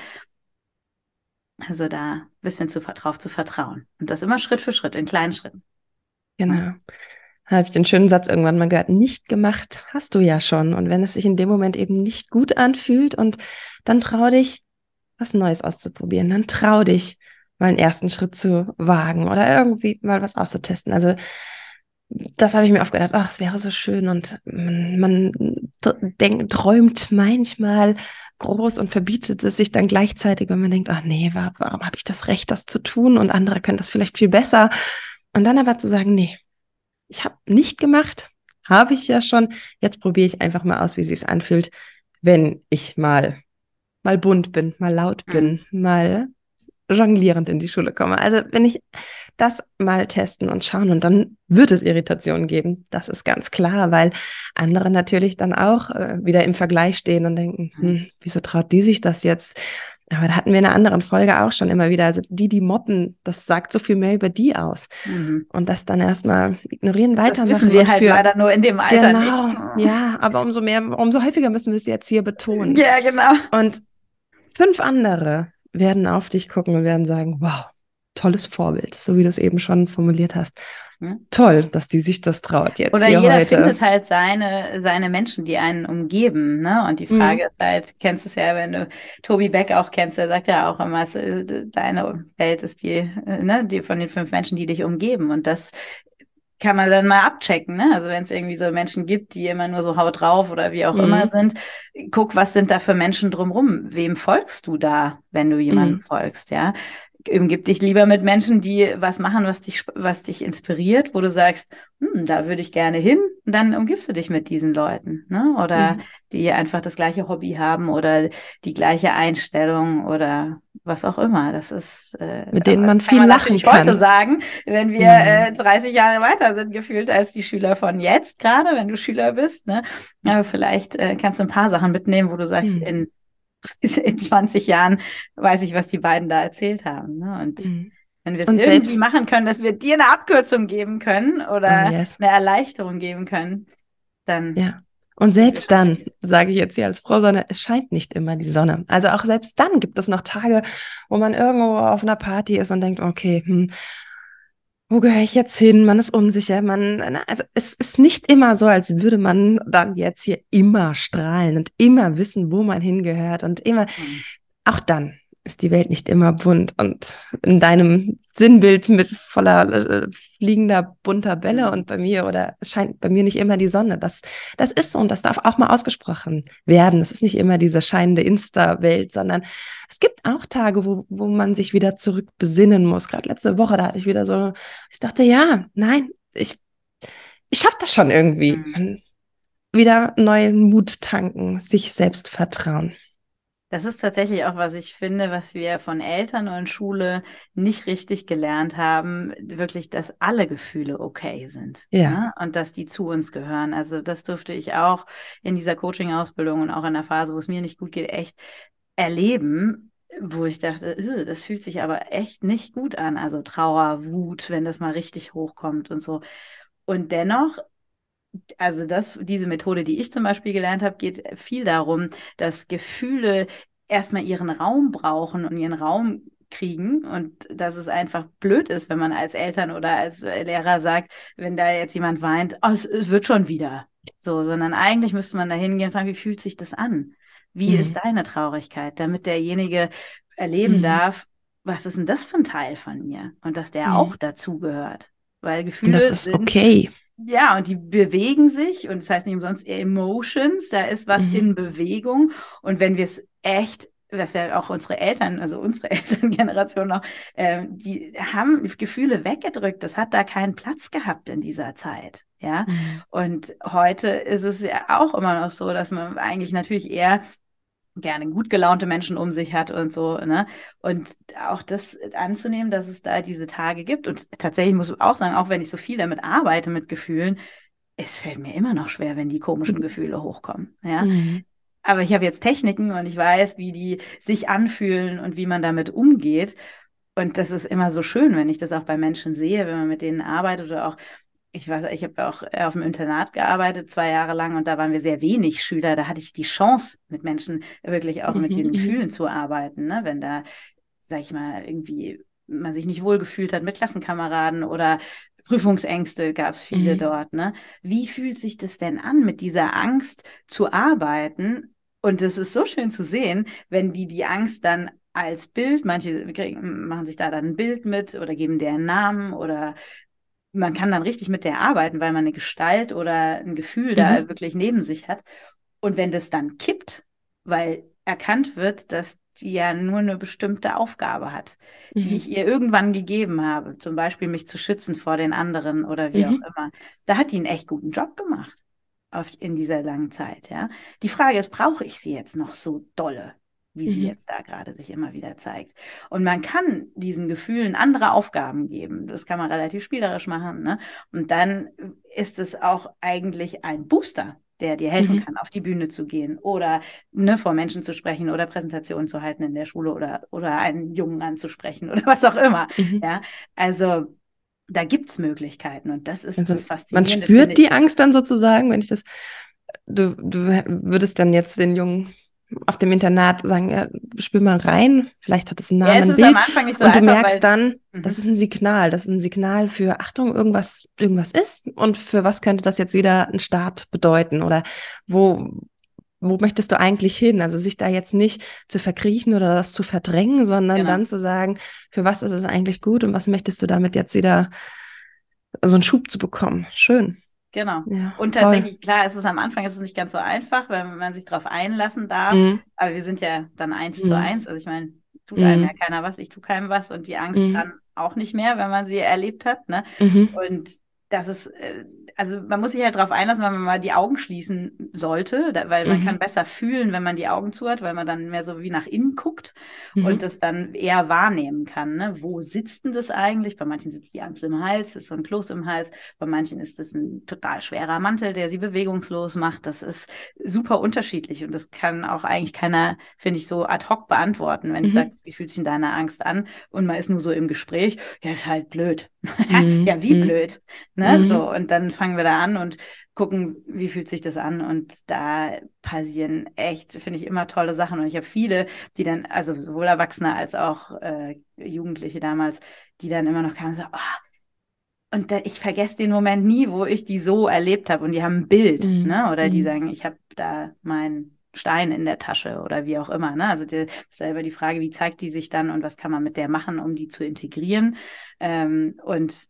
also da bisschen zu, drauf zu vertrauen. Und das immer Schritt für Schritt, in kleinen Schritten. Genau. Da habe ich den schönen Satz irgendwann mal gehört, nicht gemacht hast du ja schon. Und wenn es sich in dem Moment eben nicht gut anfühlt und dann trau dich, was Neues auszuprobieren. Dann trau dich, mal einen ersten Schritt zu wagen oder irgendwie mal was auszutesten. Also das habe ich mir oft gedacht, ach, es wäre so schön und man, man träumt manchmal groß und verbietet es sich dann gleichzeitig, wenn man denkt, ach nee, warum habe ich das Recht, das zu tun und andere können das vielleicht viel besser. Und dann aber zu sagen, nee, ich habe nicht gemacht, habe ich ja schon, jetzt probiere ich einfach mal aus, wie sich anfühlt, wenn ich mal mal bunt bin, mal laut bin, mhm. mal jonglierend in die Schule komme. Also wenn ich das mal testen und schauen und dann wird es Irritationen geben. Das ist ganz klar, weil andere natürlich dann auch äh, wieder im Vergleich stehen und denken, mhm. hm, wieso traut die sich das jetzt? Aber da hatten wir in einer anderen Folge auch schon immer wieder. Also die, die mobben, das sagt so viel mehr über die aus. Mhm. Und das dann erstmal ignorieren, weitermachen. Das wissen wir halt für, leider nur in dem Alter genau, nicht. Ja, aber umso mehr, umso häufiger müssen wir es jetzt hier betonen. Ja, genau. Und fünf andere werden auf dich gucken und werden sagen, wow, tolles Vorbild, so wie du es eben schon formuliert hast. Hm? Toll, dass die sich das traut jetzt. Oder jeder heute. findet halt seine, seine Menschen, die einen umgeben. Ne? Und die Frage mhm. ist halt, kennst du es ja, wenn du Tobi Beck auch kennst, der sagt ja auch immer, deine Welt ist die, ne, die von den fünf Menschen, die dich umgeben. Und das kann man dann mal abchecken, ne? Also wenn es irgendwie so Menschen gibt, die immer nur so haut drauf oder wie auch mhm. immer sind, guck, was sind da für Menschen drumrum? Wem folgst du da, wenn du jemandem mhm. folgst, ja? umgib dich lieber mit Menschen, die was machen, was dich, was dich inspiriert, wo du sagst, hm, da würde ich gerne hin, und dann umgibst du dich mit diesen Leuten, ne? Oder mhm. die einfach das gleiche Hobby haben oder die gleiche Einstellung oder was auch immer. Das ist äh, mit denen man viel man lachen kann. heute sagen, wenn wir mhm. äh, 30 Jahre weiter sind gefühlt als die Schüler von jetzt, gerade wenn du Schüler bist, ne? Aber vielleicht äh, kannst du ein paar Sachen mitnehmen, wo du sagst, mhm. in in 20 Jahren weiß ich, was die beiden da erzählt haben. Ne? Und mhm. Wenn wir es irgendwie selbst... machen können, dass wir dir eine Abkürzung geben können oder oh, yes. eine Erleichterung geben können, dann. Ja. Und selbst dann, sage ich jetzt hier als Frau Sonne, es scheint nicht immer die Sonne. Also auch selbst dann gibt es noch Tage, wo man irgendwo auf einer Party ist und denkt, okay, hm, wo gehöre ich jetzt hin? Man ist unsicher. Man, also es ist nicht immer so, als würde man dann jetzt hier immer strahlen und immer wissen, wo man hingehört und immer, mhm. auch dann. Ist die Welt nicht immer bunt und in deinem Sinnbild mit voller äh, fliegender bunter Bälle und bei mir oder scheint bei mir nicht immer die Sonne. Das, das ist so und das darf auch mal ausgesprochen werden. Es ist nicht immer diese scheinende Insta-Welt, sondern es gibt auch Tage, wo, wo man sich wieder zurück besinnen muss. Gerade letzte Woche, da hatte ich wieder so, ich dachte, ja, nein, ich, ich schaffe das schon irgendwie. Mhm. Wieder neuen Mut tanken, sich selbst vertrauen. Das ist tatsächlich auch, was ich finde, was wir von Eltern und Schule nicht richtig gelernt haben, wirklich, dass alle Gefühle okay sind. Ja. ja? Ne? Und dass die zu uns gehören. Also das durfte ich auch in dieser Coaching-Ausbildung und auch in der Phase, wo es mir nicht gut geht, echt erleben, wo ich dachte, das fühlt sich aber echt nicht gut an. Also Trauer, Wut, wenn das mal richtig hochkommt und so. Und dennoch also das, diese Methode, die ich zum Beispiel gelernt habe, geht viel darum, dass Gefühle erstmal ihren Raum brauchen und ihren Raum kriegen und dass es einfach blöd ist, wenn man als Eltern oder als Lehrer sagt, wenn da jetzt jemand weint, oh, es, es wird schon wieder. So, sondern eigentlich müsste man da hingehen und fragen, wie fühlt sich das an? Wie mhm. ist deine Traurigkeit, damit derjenige erleben mhm. darf, was ist denn das für ein Teil von mir? Und dass der mhm. auch dazugehört. Weil Gefühle. Und das ist sind, okay. Ja, und die bewegen sich und das heißt nicht umsonst Emotions, da ist was mhm. in Bewegung. Und wenn wir es echt, was ja auch unsere Eltern, also unsere Elterngeneration noch, äh, die haben Gefühle weggedrückt. Das hat da keinen Platz gehabt in dieser Zeit. Ja. Mhm. Und heute ist es ja auch immer noch so, dass man eigentlich natürlich eher gerne gut gelaunte Menschen um sich hat und so, ne? Und auch das anzunehmen, dass es da diese Tage gibt. Und tatsächlich muss ich auch sagen, auch wenn ich so viel damit arbeite, mit Gefühlen, es fällt mir immer noch schwer, wenn die komischen Gefühle hochkommen. Ja. Mhm. Aber ich habe jetzt Techniken und ich weiß, wie die sich anfühlen und wie man damit umgeht. Und das ist immer so schön, wenn ich das auch bei Menschen sehe, wenn man mit denen arbeitet oder auch ich weiß, ich habe auch auf dem Internat gearbeitet, zwei Jahre lang, und da waren wir sehr wenig Schüler. Da hatte ich die Chance, mit Menschen wirklich auch mit den mhm. Gefühlen zu arbeiten. Ne? Wenn da, sag ich mal, irgendwie man sich nicht wohlgefühlt hat mit Klassenkameraden oder Prüfungsängste gab es viele mhm. dort. Ne? Wie fühlt sich das denn an, mit dieser Angst zu arbeiten? Und es ist so schön zu sehen, wenn die die Angst dann als Bild, manche kriegen, machen sich da dann ein Bild mit oder geben deren Namen oder man kann dann richtig mit der arbeiten, weil man eine Gestalt oder ein Gefühl mhm. da wirklich neben sich hat. Und wenn das dann kippt, weil erkannt wird, dass die ja nur eine bestimmte Aufgabe hat, mhm. die ich ihr irgendwann gegeben habe, zum Beispiel mich zu schützen vor den anderen oder wie mhm. auch immer, da hat die einen echt guten Job gemacht auf, in dieser langen Zeit. Ja, die Frage ist, brauche ich sie jetzt noch so dolle? Wie sie mhm. jetzt da gerade sich immer wieder zeigt. Und man kann diesen Gefühlen andere Aufgaben geben. Das kann man relativ spielerisch machen. Ne? Und dann ist es auch eigentlich ein Booster, der dir helfen mhm. kann, auf die Bühne zu gehen oder ne, vor Menschen zu sprechen oder Präsentationen zu halten in der Schule oder, oder einen Jungen anzusprechen oder was auch immer. Mhm. Ja, also da gibt es Möglichkeiten und das ist also, das Faszinierende. Man spürt die Angst dann sozusagen, wenn ich das, du, du würdest dann jetzt den Jungen auf dem Internat sagen, ja, spür mal rein, vielleicht hat es einen Namen, ja, es ein Bild. Am Anfang nicht so und du einfach, merkst dann, mhm. das ist ein Signal, das ist ein Signal für Achtung, irgendwas, irgendwas ist und für was könnte das jetzt wieder ein Start bedeuten oder wo, wo möchtest du eigentlich hin? Also sich da jetzt nicht zu verkriechen oder das zu verdrängen, sondern genau. dann zu sagen, für was ist es eigentlich gut und was möchtest du damit jetzt wieder so einen Schub zu bekommen? Schön. Genau. Ja, und tatsächlich, toll. klar, ist es am Anfang ist es nicht ganz so einfach, wenn man sich darauf einlassen darf. Mhm. Aber wir sind ja dann eins mhm. zu eins. Also ich meine, tut mhm. einem ja keiner was, ich tue keinem was und die Angst mhm. dann auch nicht mehr, wenn man sie erlebt hat. Ne? Mhm. Und das ist, äh, also man muss sich halt darauf einlassen, wenn man mal die Augen schließen sollte, da, weil man mhm. kann besser fühlen, wenn man die Augen zu hat, weil man dann mehr so wie nach innen guckt mhm. und das dann eher wahrnehmen kann. Ne? Wo sitzt denn das eigentlich? Bei manchen sitzt die Angst im Hals, ist so ein Kloß im Hals. Bei manchen ist es ein total schwerer Mantel, der sie bewegungslos macht. Das ist super unterschiedlich und das kann auch eigentlich keiner, finde ich, so ad hoc beantworten, wenn mhm. ich sage, wie fühlt sich denn deine Angst an? Und man ist nur so im Gespräch, ja, ist halt blöd. Mhm. ja, wie mhm. blöd. Ne? Mhm. So, und dann fangen wir da an und gucken, wie fühlt sich das an. Und da passieren echt, finde ich, immer tolle Sachen. Und ich habe viele, die dann, also sowohl Erwachsene als auch äh, Jugendliche damals, die dann immer noch kamen und sagen, oh, und da, ich vergesse den Moment nie, wo ich die so erlebt habe und die haben ein Bild, mhm. ne? Oder die mhm. sagen, ich habe da mein Stein in der Tasche oder wie auch immer. Ne? Also ist ja immer die Frage, wie zeigt die sich dann und was kann man mit der machen, um die zu integrieren. Ähm, und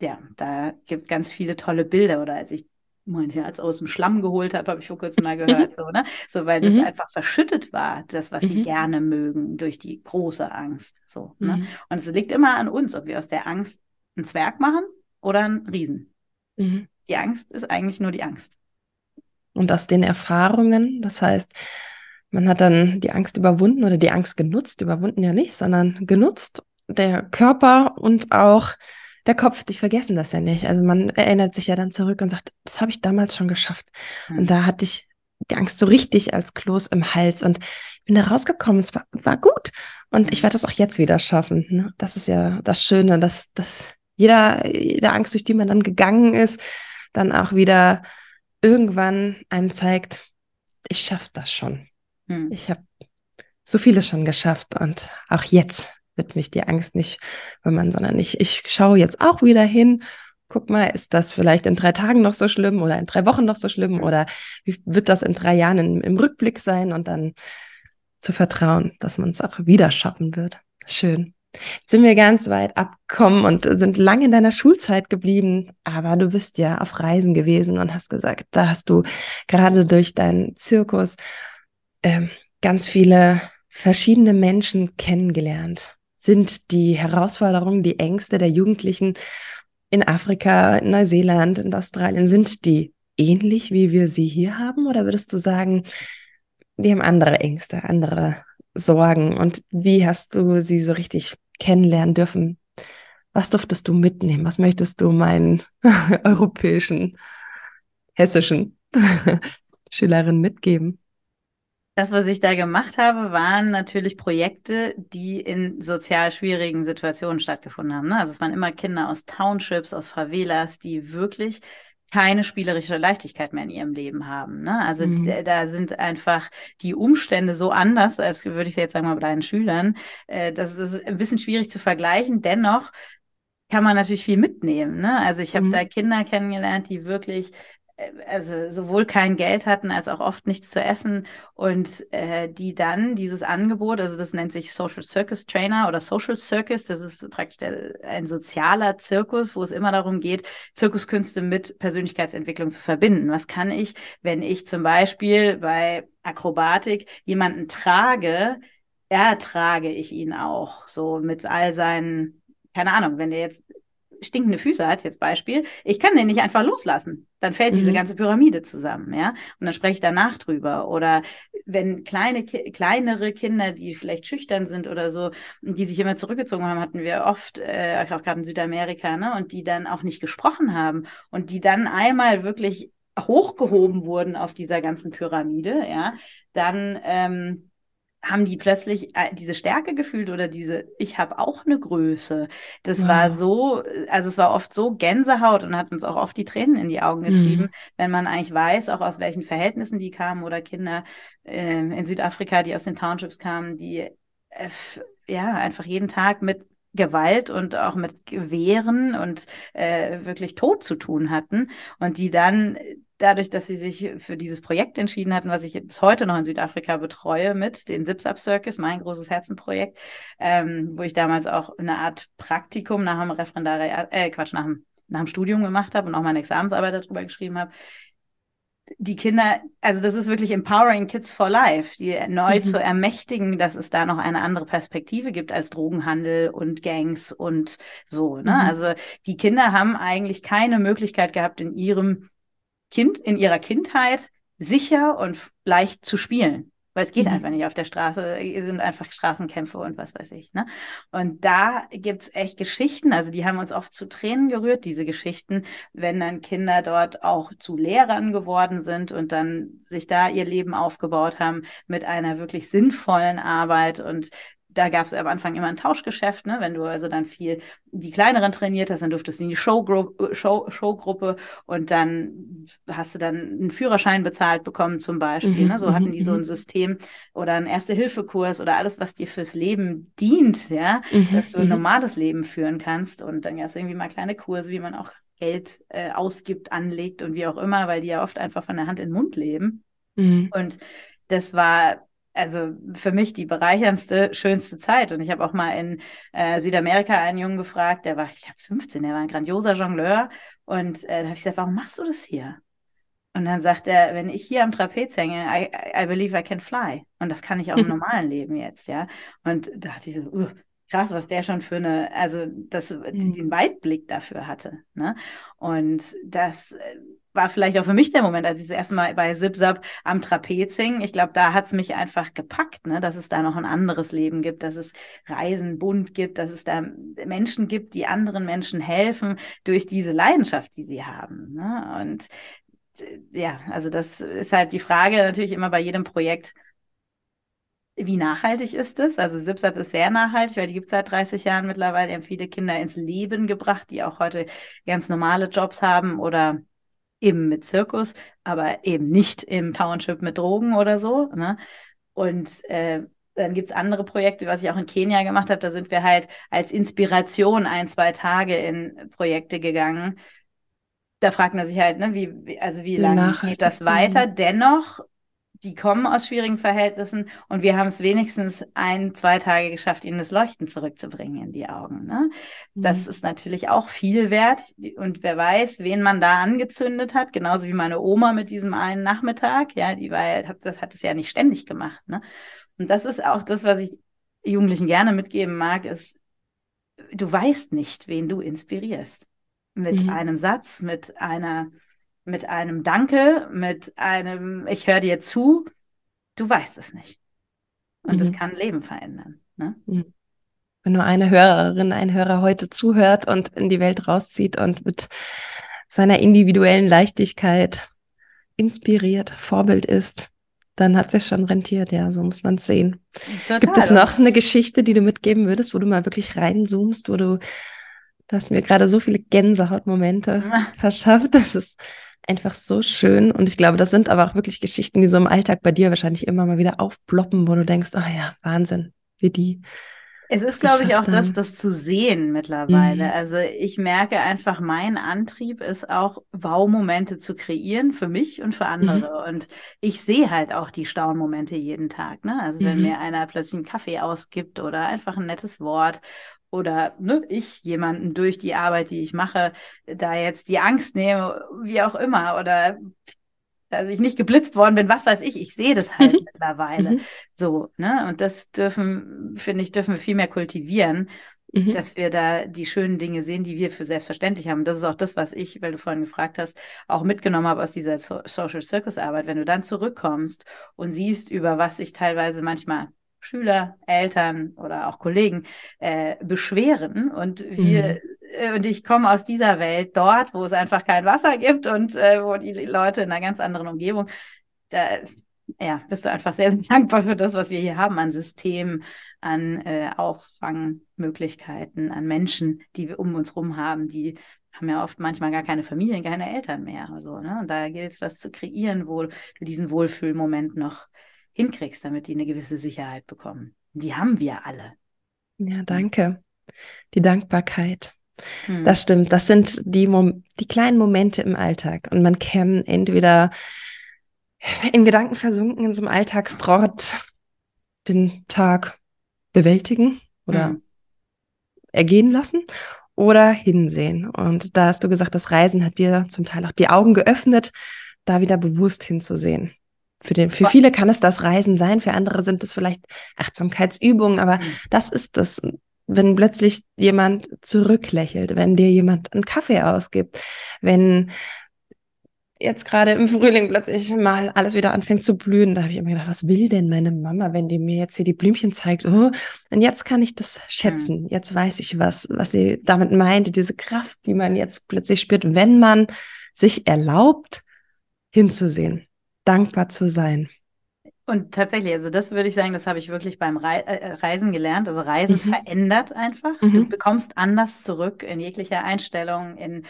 ja, da gibt es ganz viele tolle Bilder. Oder als ich mein Herz aus dem Schlamm geholt habe, habe ich vor kurzem mal gehört, so, ne? So, weil das mhm. einfach verschüttet war, das, was mhm. sie gerne mögen, durch die große Angst. So, ne? Mhm. Und es liegt immer an uns, ob wir aus der Angst einen Zwerg machen oder einen Riesen. Mhm. Die Angst ist eigentlich nur die Angst. Und aus den Erfahrungen, das heißt, man hat dann die Angst überwunden oder die Angst genutzt, überwunden ja nicht, sondern genutzt, der Körper und auch der Kopf, die vergessen das ja nicht. Also man erinnert sich ja dann zurück und sagt, das habe ich damals schon geschafft. Mhm. Und da hatte ich die Angst so richtig als Kloß im Hals und ich bin da rausgekommen. Es war, war gut. Und ich werde das auch jetzt wieder schaffen. Ne? Das ist ja das Schöne, dass, dass jeder, jede Angst, durch die man dann gegangen ist, dann auch wieder irgendwann einem zeigt, ich schaffe das schon. Mhm. Ich habe so vieles schon geschafft und auch jetzt wird mich die Angst nicht man, sondern ich, ich schaue jetzt auch wieder hin. Guck mal, ist das vielleicht in drei Tagen noch so schlimm oder in drei Wochen noch so schlimm oder wie wird das in drei Jahren im, im Rückblick sein und dann zu vertrauen, dass man es auch wieder schaffen wird. Schön. Jetzt sind wir ganz weit abgekommen und sind lange in deiner Schulzeit geblieben, aber du bist ja auf Reisen gewesen und hast gesagt, da hast du gerade durch deinen Zirkus ähm, ganz viele verschiedene Menschen kennengelernt sind die Herausforderungen, die Ängste der Jugendlichen in Afrika, in Neuseeland, in Australien, sind die ähnlich, wie wir sie hier haben? Oder würdest du sagen, die haben andere Ängste, andere Sorgen? Und wie hast du sie so richtig kennenlernen dürfen? Was durftest du mitnehmen? Was möchtest du meinen europäischen, hessischen Schülerinnen mitgeben? Das, was ich da gemacht habe, waren natürlich Projekte, die in sozial schwierigen Situationen stattgefunden haben. Ne? Also es waren immer Kinder aus Townships, aus Favelas, die wirklich keine spielerische Leichtigkeit mehr in ihrem Leben haben. Ne? Also mhm. da sind einfach die Umstände so anders, als würde ich jetzt sagen mal bei deinen Schülern. Äh, das ist ein bisschen schwierig zu vergleichen. Dennoch kann man natürlich viel mitnehmen. Ne? Also ich habe mhm. da Kinder kennengelernt, die wirklich also sowohl kein Geld hatten als auch oft nichts zu essen und äh, die dann dieses Angebot, also das nennt sich Social Circus Trainer oder Social Circus, das ist praktisch der, ein sozialer Zirkus, wo es immer darum geht, Zirkuskünste mit Persönlichkeitsentwicklung zu verbinden. Was kann ich, wenn ich zum Beispiel bei Akrobatik jemanden trage, ertrage ich ihn auch so mit all seinen keine Ahnung, wenn der jetzt stinkende Füße hat, jetzt Beispiel, ich kann den nicht einfach loslassen. Dann fällt mhm. diese ganze Pyramide zusammen, ja. Und dann spreche ich danach drüber. Oder wenn kleine, kleinere Kinder, die vielleicht schüchtern sind oder so, die sich immer zurückgezogen haben, hatten wir oft, äh, auch gerade in Südamerika, ne, und die dann auch nicht gesprochen haben und die dann einmal wirklich hochgehoben wurden auf dieser ganzen Pyramide, ja, dann ähm, haben die plötzlich äh, diese Stärke gefühlt oder diese, ich habe auch eine Größe. Das wow. war so, also es war oft so Gänsehaut und hat uns auch oft die Tränen in die Augen getrieben, mhm. wenn man eigentlich weiß, auch aus welchen Verhältnissen die kamen oder Kinder äh, in Südafrika, die aus den Townships kamen, die äh, ja einfach jeden Tag mit Gewalt und auch mit Gewehren und äh, wirklich Tod zu tun hatten und die dann dadurch, dass sie sich für dieses Projekt entschieden hatten, was ich bis heute noch in Südafrika betreue mit den Zips Up Circus, mein großes Herzenprojekt, ähm, wo ich damals auch eine Art Praktikum nach dem Referendariat, äh, Quatsch, nach dem, nach dem Studium gemacht habe und auch meine Examensarbeit darüber geschrieben habe. Die Kinder, also das ist wirklich empowering Kids for Life, die neu mhm. zu ermächtigen, dass es da noch eine andere Perspektive gibt als Drogenhandel und Gangs und so. Ne? Mhm. Also die Kinder haben eigentlich keine Möglichkeit gehabt, in ihrem Kind in ihrer Kindheit sicher und leicht zu spielen. Weil es geht mhm. einfach nicht auf der Straße, sind einfach Straßenkämpfe und was weiß ich. Ne? Und da gibt's echt Geschichten, also die haben uns oft zu Tränen gerührt, diese Geschichten, wenn dann Kinder dort auch zu Lehrern geworden sind und dann sich da ihr Leben aufgebaut haben mit einer wirklich sinnvollen Arbeit und da gab es am Anfang immer ein Tauschgeschäft, ne? Wenn du also dann viel die kleineren trainiert hast, dann durftest du in die Showgruppe Show, Showgruppe und dann hast du dann einen Führerschein bezahlt bekommen zum Beispiel. Mhm, ne? So hatten die so mhm, ein mhm. System oder einen Erste-Hilfe-Kurs oder alles, was dir fürs Leben dient, ja, mhm, dass du ein normales Leben führen kannst. Und dann gab es irgendwie mal kleine Kurse, wie man auch Geld äh, ausgibt, anlegt und wie auch immer, weil die ja oft einfach von der Hand in den Mund leben. Mhm. Und das war also für mich die bereicherndste, schönste Zeit. Und ich habe auch mal in äh, Südamerika einen Jungen gefragt, der war, ich glaube, 15, der war ein grandioser Jongleur. Und äh, da habe ich gesagt, warum machst du das hier? Und dann sagt er, wenn ich hier am Trapez hänge, I, I believe I can fly. Und das kann ich auch im normalen Leben jetzt, ja. Und da dachte ich so, uh, krass, was der schon für eine, also das, mhm. den Weitblick dafür hatte. Ne? Und das äh, war vielleicht auch für mich der Moment, als ich das erste Mal bei Zipzap am Trapez hing. Ich glaube, da hat es mich einfach gepackt, ne? dass es da noch ein anderes Leben gibt, dass es Reisen bunt gibt, dass es da Menschen gibt, die anderen Menschen helfen durch diese Leidenschaft, die sie haben. Ne? Und äh, ja, also das ist halt die Frage natürlich immer bei jedem Projekt, wie nachhaltig ist es? Also Zipzap ist sehr nachhaltig, weil die gibt es seit 30 Jahren mittlerweile. Die haben viele Kinder ins Leben gebracht, die auch heute ganz normale Jobs haben oder eben mit Zirkus, aber eben nicht im Township mit Drogen oder so. Ne? Und äh, dann gibt es andere Projekte, was ich auch in Kenia gemacht habe. Da sind wir halt als Inspiration ein, zwei Tage in Projekte gegangen. Da fragt man sich halt, ne, wie, also wie, wie lange geht das weiter? Mhm. Dennoch die kommen aus schwierigen Verhältnissen und wir haben es wenigstens ein, zwei Tage geschafft, ihnen das Leuchten zurückzubringen in die Augen. Ne? Das mhm. ist natürlich auch viel wert und wer weiß, wen man da angezündet hat, genauso wie meine Oma mit diesem einen Nachmittag, ja, die war ja, das hat es ja nicht ständig gemacht. Ne? Und das ist auch das, was ich Jugendlichen gerne mitgeben mag, ist, du weißt nicht, wen du inspirierst. Mit mhm. einem Satz, mit einer mit einem Danke, mit einem Ich höre dir zu, du weißt es nicht. Und es mhm. kann Leben verändern. Ne? Mhm. Wenn nur eine Hörerin, ein Hörer heute zuhört und in die Welt rauszieht und mit seiner individuellen Leichtigkeit inspiriert, Vorbild ist, dann hat sich schon rentiert, ja, so muss man es sehen. Total. Gibt es noch eine Geschichte, die du mitgeben würdest, wo du mal wirklich reinzoomst, wo du, du hast mir gerade so viele Gänsehautmomente verschafft, das ist einfach so schön. Und ich glaube, das sind aber auch wirklich Geschichten, die so im Alltag bei dir wahrscheinlich immer mal wieder aufploppen, wo du denkst, oh ja, Wahnsinn, wie die. Es ist, glaube ich, auch das, das zu sehen mittlerweile. Mhm. Also ich merke einfach, mein Antrieb ist auch, Wow-Momente zu kreieren für mich und für andere. Mhm. Und ich sehe halt auch die Staunmomente jeden Tag. Ne? Also wenn mhm. mir einer plötzlich einen Kaffee ausgibt oder einfach ein nettes Wort oder ne, ich jemanden durch die Arbeit, die ich mache, da jetzt die Angst nehme, wie auch immer, oder dass ich nicht geblitzt worden bin, was weiß ich, ich sehe das halt mhm. mittlerweile mhm. so, ne? Und das dürfen, finde ich, dürfen wir viel mehr kultivieren, mhm. dass wir da die schönen Dinge sehen, die wir für selbstverständlich haben. Das ist auch das, was ich, weil du vorhin gefragt hast, auch mitgenommen habe aus dieser so Social Circus Arbeit. Wenn du dann zurückkommst und siehst, über was sich teilweise manchmal Schüler, Eltern oder auch Kollegen äh, beschweren. Und wir, mhm. äh, und ich komme aus dieser Welt dort, wo es einfach kein Wasser gibt und äh, wo die Leute in einer ganz anderen Umgebung, da, ja, bist du einfach sehr, sehr dankbar für das, was wir hier haben an Systemen, an äh, Auffangmöglichkeiten, an Menschen, die wir um uns herum haben, die haben ja oft manchmal gar keine Familien, keine Eltern mehr. Also, ne? Und da gilt es, was zu kreieren, wo du diesen Wohlfühlmoment noch hinkriegst, damit die eine gewisse Sicherheit bekommen. Die haben wir alle. Ja, danke. Die Dankbarkeit. Hm. Das stimmt. Das sind die, Mom die kleinen Momente im Alltag. Und man kann entweder in Gedanken versunken in so einem Alltagstrott den Tag bewältigen oder hm. ergehen lassen oder hinsehen. Und da hast du gesagt, das Reisen hat dir zum Teil auch die Augen geöffnet, da wieder bewusst hinzusehen. Für, den, für viele kann es das Reisen sein, für andere sind es vielleicht Achtsamkeitsübungen, aber mhm. das ist das, wenn plötzlich jemand zurücklächelt, wenn dir jemand einen Kaffee ausgibt, wenn jetzt gerade im Frühling plötzlich mal alles wieder anfängt zu blühen, da habe ich immer gedacht, was will denn meine Mama, wenn die mir jetzt hier die Blümchen zeigt? Oh, und jetzt kann ich das schätzen. Mhm. Jetzt weiß ich was, was sie damit meinte, diese Kraft, die man jetzt plötzlich spürt, wenn man sich erlaubt, hinzusehen dankbar zu sein. Und tatsächlich, also das würde ich sagen, das habe ich wirklich beim äh, äh Reisen gelernt. Also Reisen mhm. verändert einfach. Mhm. Du bekommst anders zurück in jeglicher Einstellung, in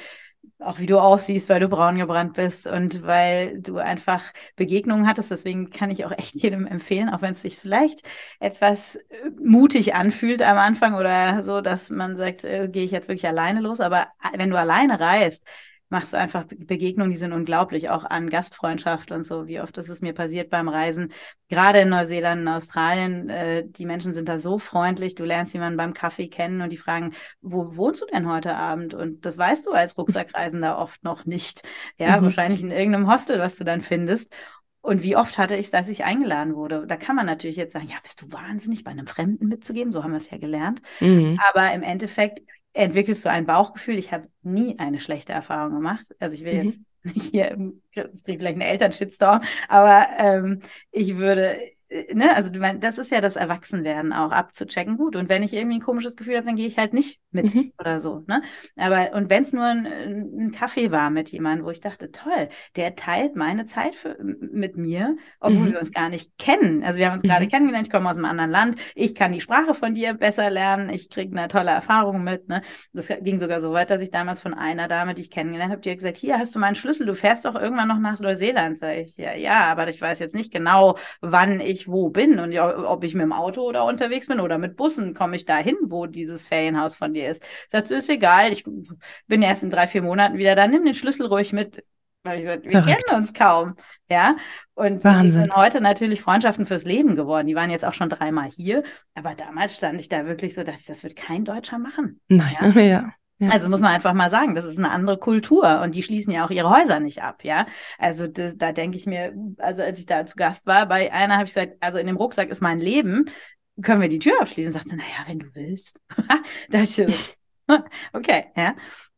auch wie du aussiehst, weil du braun gebrannt bist und weil du einfach Begegnungen hattest. Deswegen kann ich auch echt jedem empfehlen, auch wenn es sich vielleicht etwas äh, mutig anfühlt am Anfang oder so, dass man sagt, äh, gehe ich jetzt wirklich alleine los. Aber wenn du alleine reist, machst du einfach Begegnungen, die sind unglaublich, auch an Gastfreundschaft und so. Wie oft ist es mir passiert beim Reisen, gerade in Neuseeland, in Australien, äh, die Menschen sind da so freundlich, du lernst jemanden beim Kaffee kennen und die fragen, wo wohnst du denn heute Abend? Und das weißt du als Rucksackreisender oft noch nicht. Ja, mhm. wahrscheinlich in irgendeinem Hostel, was du dann findest. Und wie oft hatte ich es, dass ich eingeladen wurde? Da kann man natürlich jetzt sagen, ja, bist du wahnsinnig, bei einem Fremden mitzugeben? So haben wir es ja gelernt. Mhm. Aber im Endeffekt entwickelst du ein Bauchgefühl. Ich habe nie eine schlechte Erfahrung gemacht. Also ich will mhm. jetzt nicht hier, es kriegt vielleicht eine Elternshitstorm, aber ähm, ich würde ne, also das ist ja das Erwachsenwerden auch abzuchecken. Gut, und wenn ich irgendwie ein komisches Gefühl habe, dann gehe ich halt nicht mit mhm. oder so. Ne? Aber und wenn es nur ein, ein, Kaffee war mit jemandem, wo ich dachte, toll, der teilt meine Zeit für, mit mir, obwohl mhm. wir uns gar nicht kennen. Also wir haben uns mhm. gerade kennengelernt, ich komme aus einem anderen Land, ich kann die Sprache von dir besser lernen, ich kriege eine tolle Erfahrung mit. Ne? Das ging sogar so weit, dass ich damals von einer Dame, die ich kennengelernt habe, die hat gesagt, hier hast du meinen Schlüssel, du fährst doch irgendwann noch nach Neuseeland. Sag ich, ja, ja, aber ich weiß jetzt nicht genau, wann ich wo bin und ob ich mit dem Auto oder unterwegs bin oder mit Bussen, komme ich da hin, wo dieses Ferienhaus von dir ist. Sagt sie, ist egal, ich bin erst in drei, vier Monaten wieder da, nimm den Schlüssel ruhig mit. Weil ich gesagt, wir Verrückt. kennen uns kaum. Ja. Und Wahnsinn. sind heute natürlich Freundschaften fürs Leben geworden. Die waren jetzt auch schon dreimal hier. Aber damals stand ich da wirklich so, dachte ich, das wird kein Deutscher machen. Nein, ja. ja. Ja. Also muss man einfach mal sagen, das ist eine andere Kultur und die schließen ja auch ihre Häuser nicht ab, ja. Also das, da denke ich mir, also als ich da zu Gast war, bei einer habe ich gesagt, also in dem Rucksack ist mein Leben, können wir die Tür abschließen? Sagt sie, naja, wenn du willst. da so, okay, ja.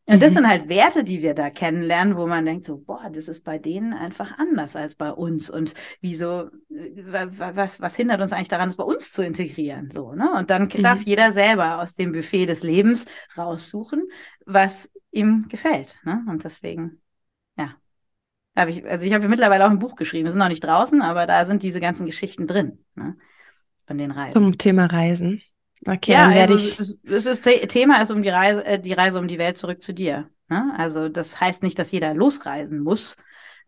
Und das mhm. sind halt Werte, die wir da kennenlernen, wo man denkt so, boah, das ist bei denen einfach anders als bei uns. Und wieso, was, was hindert uns eigentlich daran, das bei uns zu integrieren? So, ne? Und dann mhm. darf jeder selber aus dem Buffet des Lebens raussuchen, was ihm gefällt. Ne? Und deswegen, ja. Hab ich, also ich habe mittlerweile auch ein Buch geschrieben, es ist noch nicht draußen, aber da sind diese ganzen Geschichten drin, ne? Von den Reisen. Zum Thema Reisen. Okay, ja, dann werde also ich. Es, ist Thema ist um die Reise, äh, die Reise um die Welt zurück zu dir. Ne? Also das heißt nicht, dass jeder losreisen muss.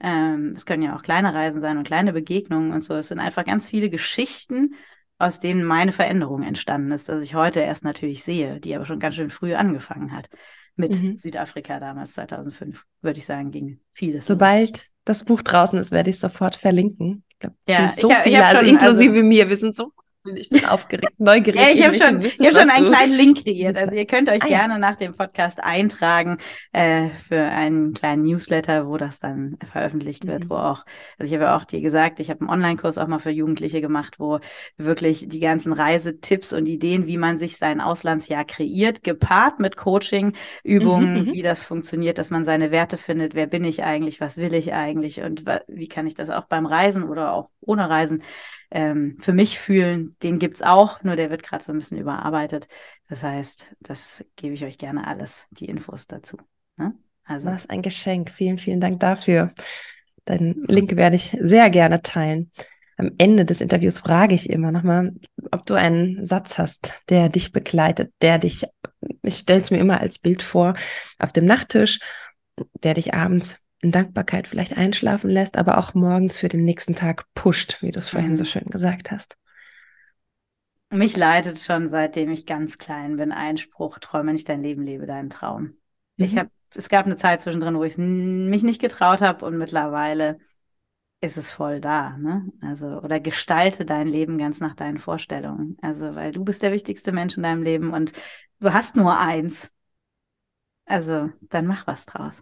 Ähm, es können ja auch kleine Reisen sein und kleine Begegnungen und so. Es sind einfach ganz viele Geschichten, aus denen meine Veränderung entstanden ist, dass ich heute erst natürlich sehe, die aber schon ganz schön früh angefangen hat. Mit mhm. Südafrika damals 2005, würde ich sagen, ging vieles. Sobald los. das Buch draußen ist, werde ich sofort verlinken. Ich glaube, ja, sind so ich, viele, ich also schon, inklusive also, mir, wir sind so ich bin aufgeregt, neugierig. ja, ich habe schon, wissen, ich hab schon einen kleinen Link kreiert. Also ihr könnt euch ah, gerne ja. nach dem Podcast eintragen äh, für einen kleinen Newsletter, wo das dann veröffentlicht wird, mhm. wo auch, also ich habe ja auch dir gesagt, ich habe einen Online-Kurs auch mal für Jugendliche gemacht, wo wirklich die ganzen Reisetipps und Ideen, wie man sich sein Auslandsjahr kreiert, gepaart mit Coaching-Übungen, mhm, mhm, wie das funktioniert, dass man seine Werte findet, wer bin ich eigentlich, was will ich eigentlich und wie kann ich das auch beim Reisen oder auch ohne Reisen ähm, für mich fühlen, den gibt es auch, nur der wird gerade so ein bisschen überarbeitet. Das heißt, das gebe ich euch gerne alles, die Infos dazu. Ne? Also. Was ein Geschenk. Vielen, vielen Dank dafür. Deinen Link werde ich sehr gerne teilen. Am Ende des Interviews frage ich immer nochmal, ob du einen Satz hast, der dich begleitet, der dich, ich stelle es mir immer als Bild vor, auf dem Nachttisch, der dich abends in Dankbarkeit vielleicht einschlafen lässt, aber auch morgens für den nächsten Tag pusht, wie du es vorhin mhm. so schön gesagt hast. Mich leitet schon, seitdem ich ganz klein bin, ein Spruch, träume nicht dein Leben, lebe deinen Traum. Mhm. Ich habe, es gab eine Zeit zwischendrin, wo ich mich nicht getraut habe und mittlerweile ist es voll da, ne? Also, oder gestalte dein Leben ganz nach deinen Vorstellungen. Also, weil du bist der wichtigste Mensch in deinem Leben und du hast nur eins. Also, dann mach was draus.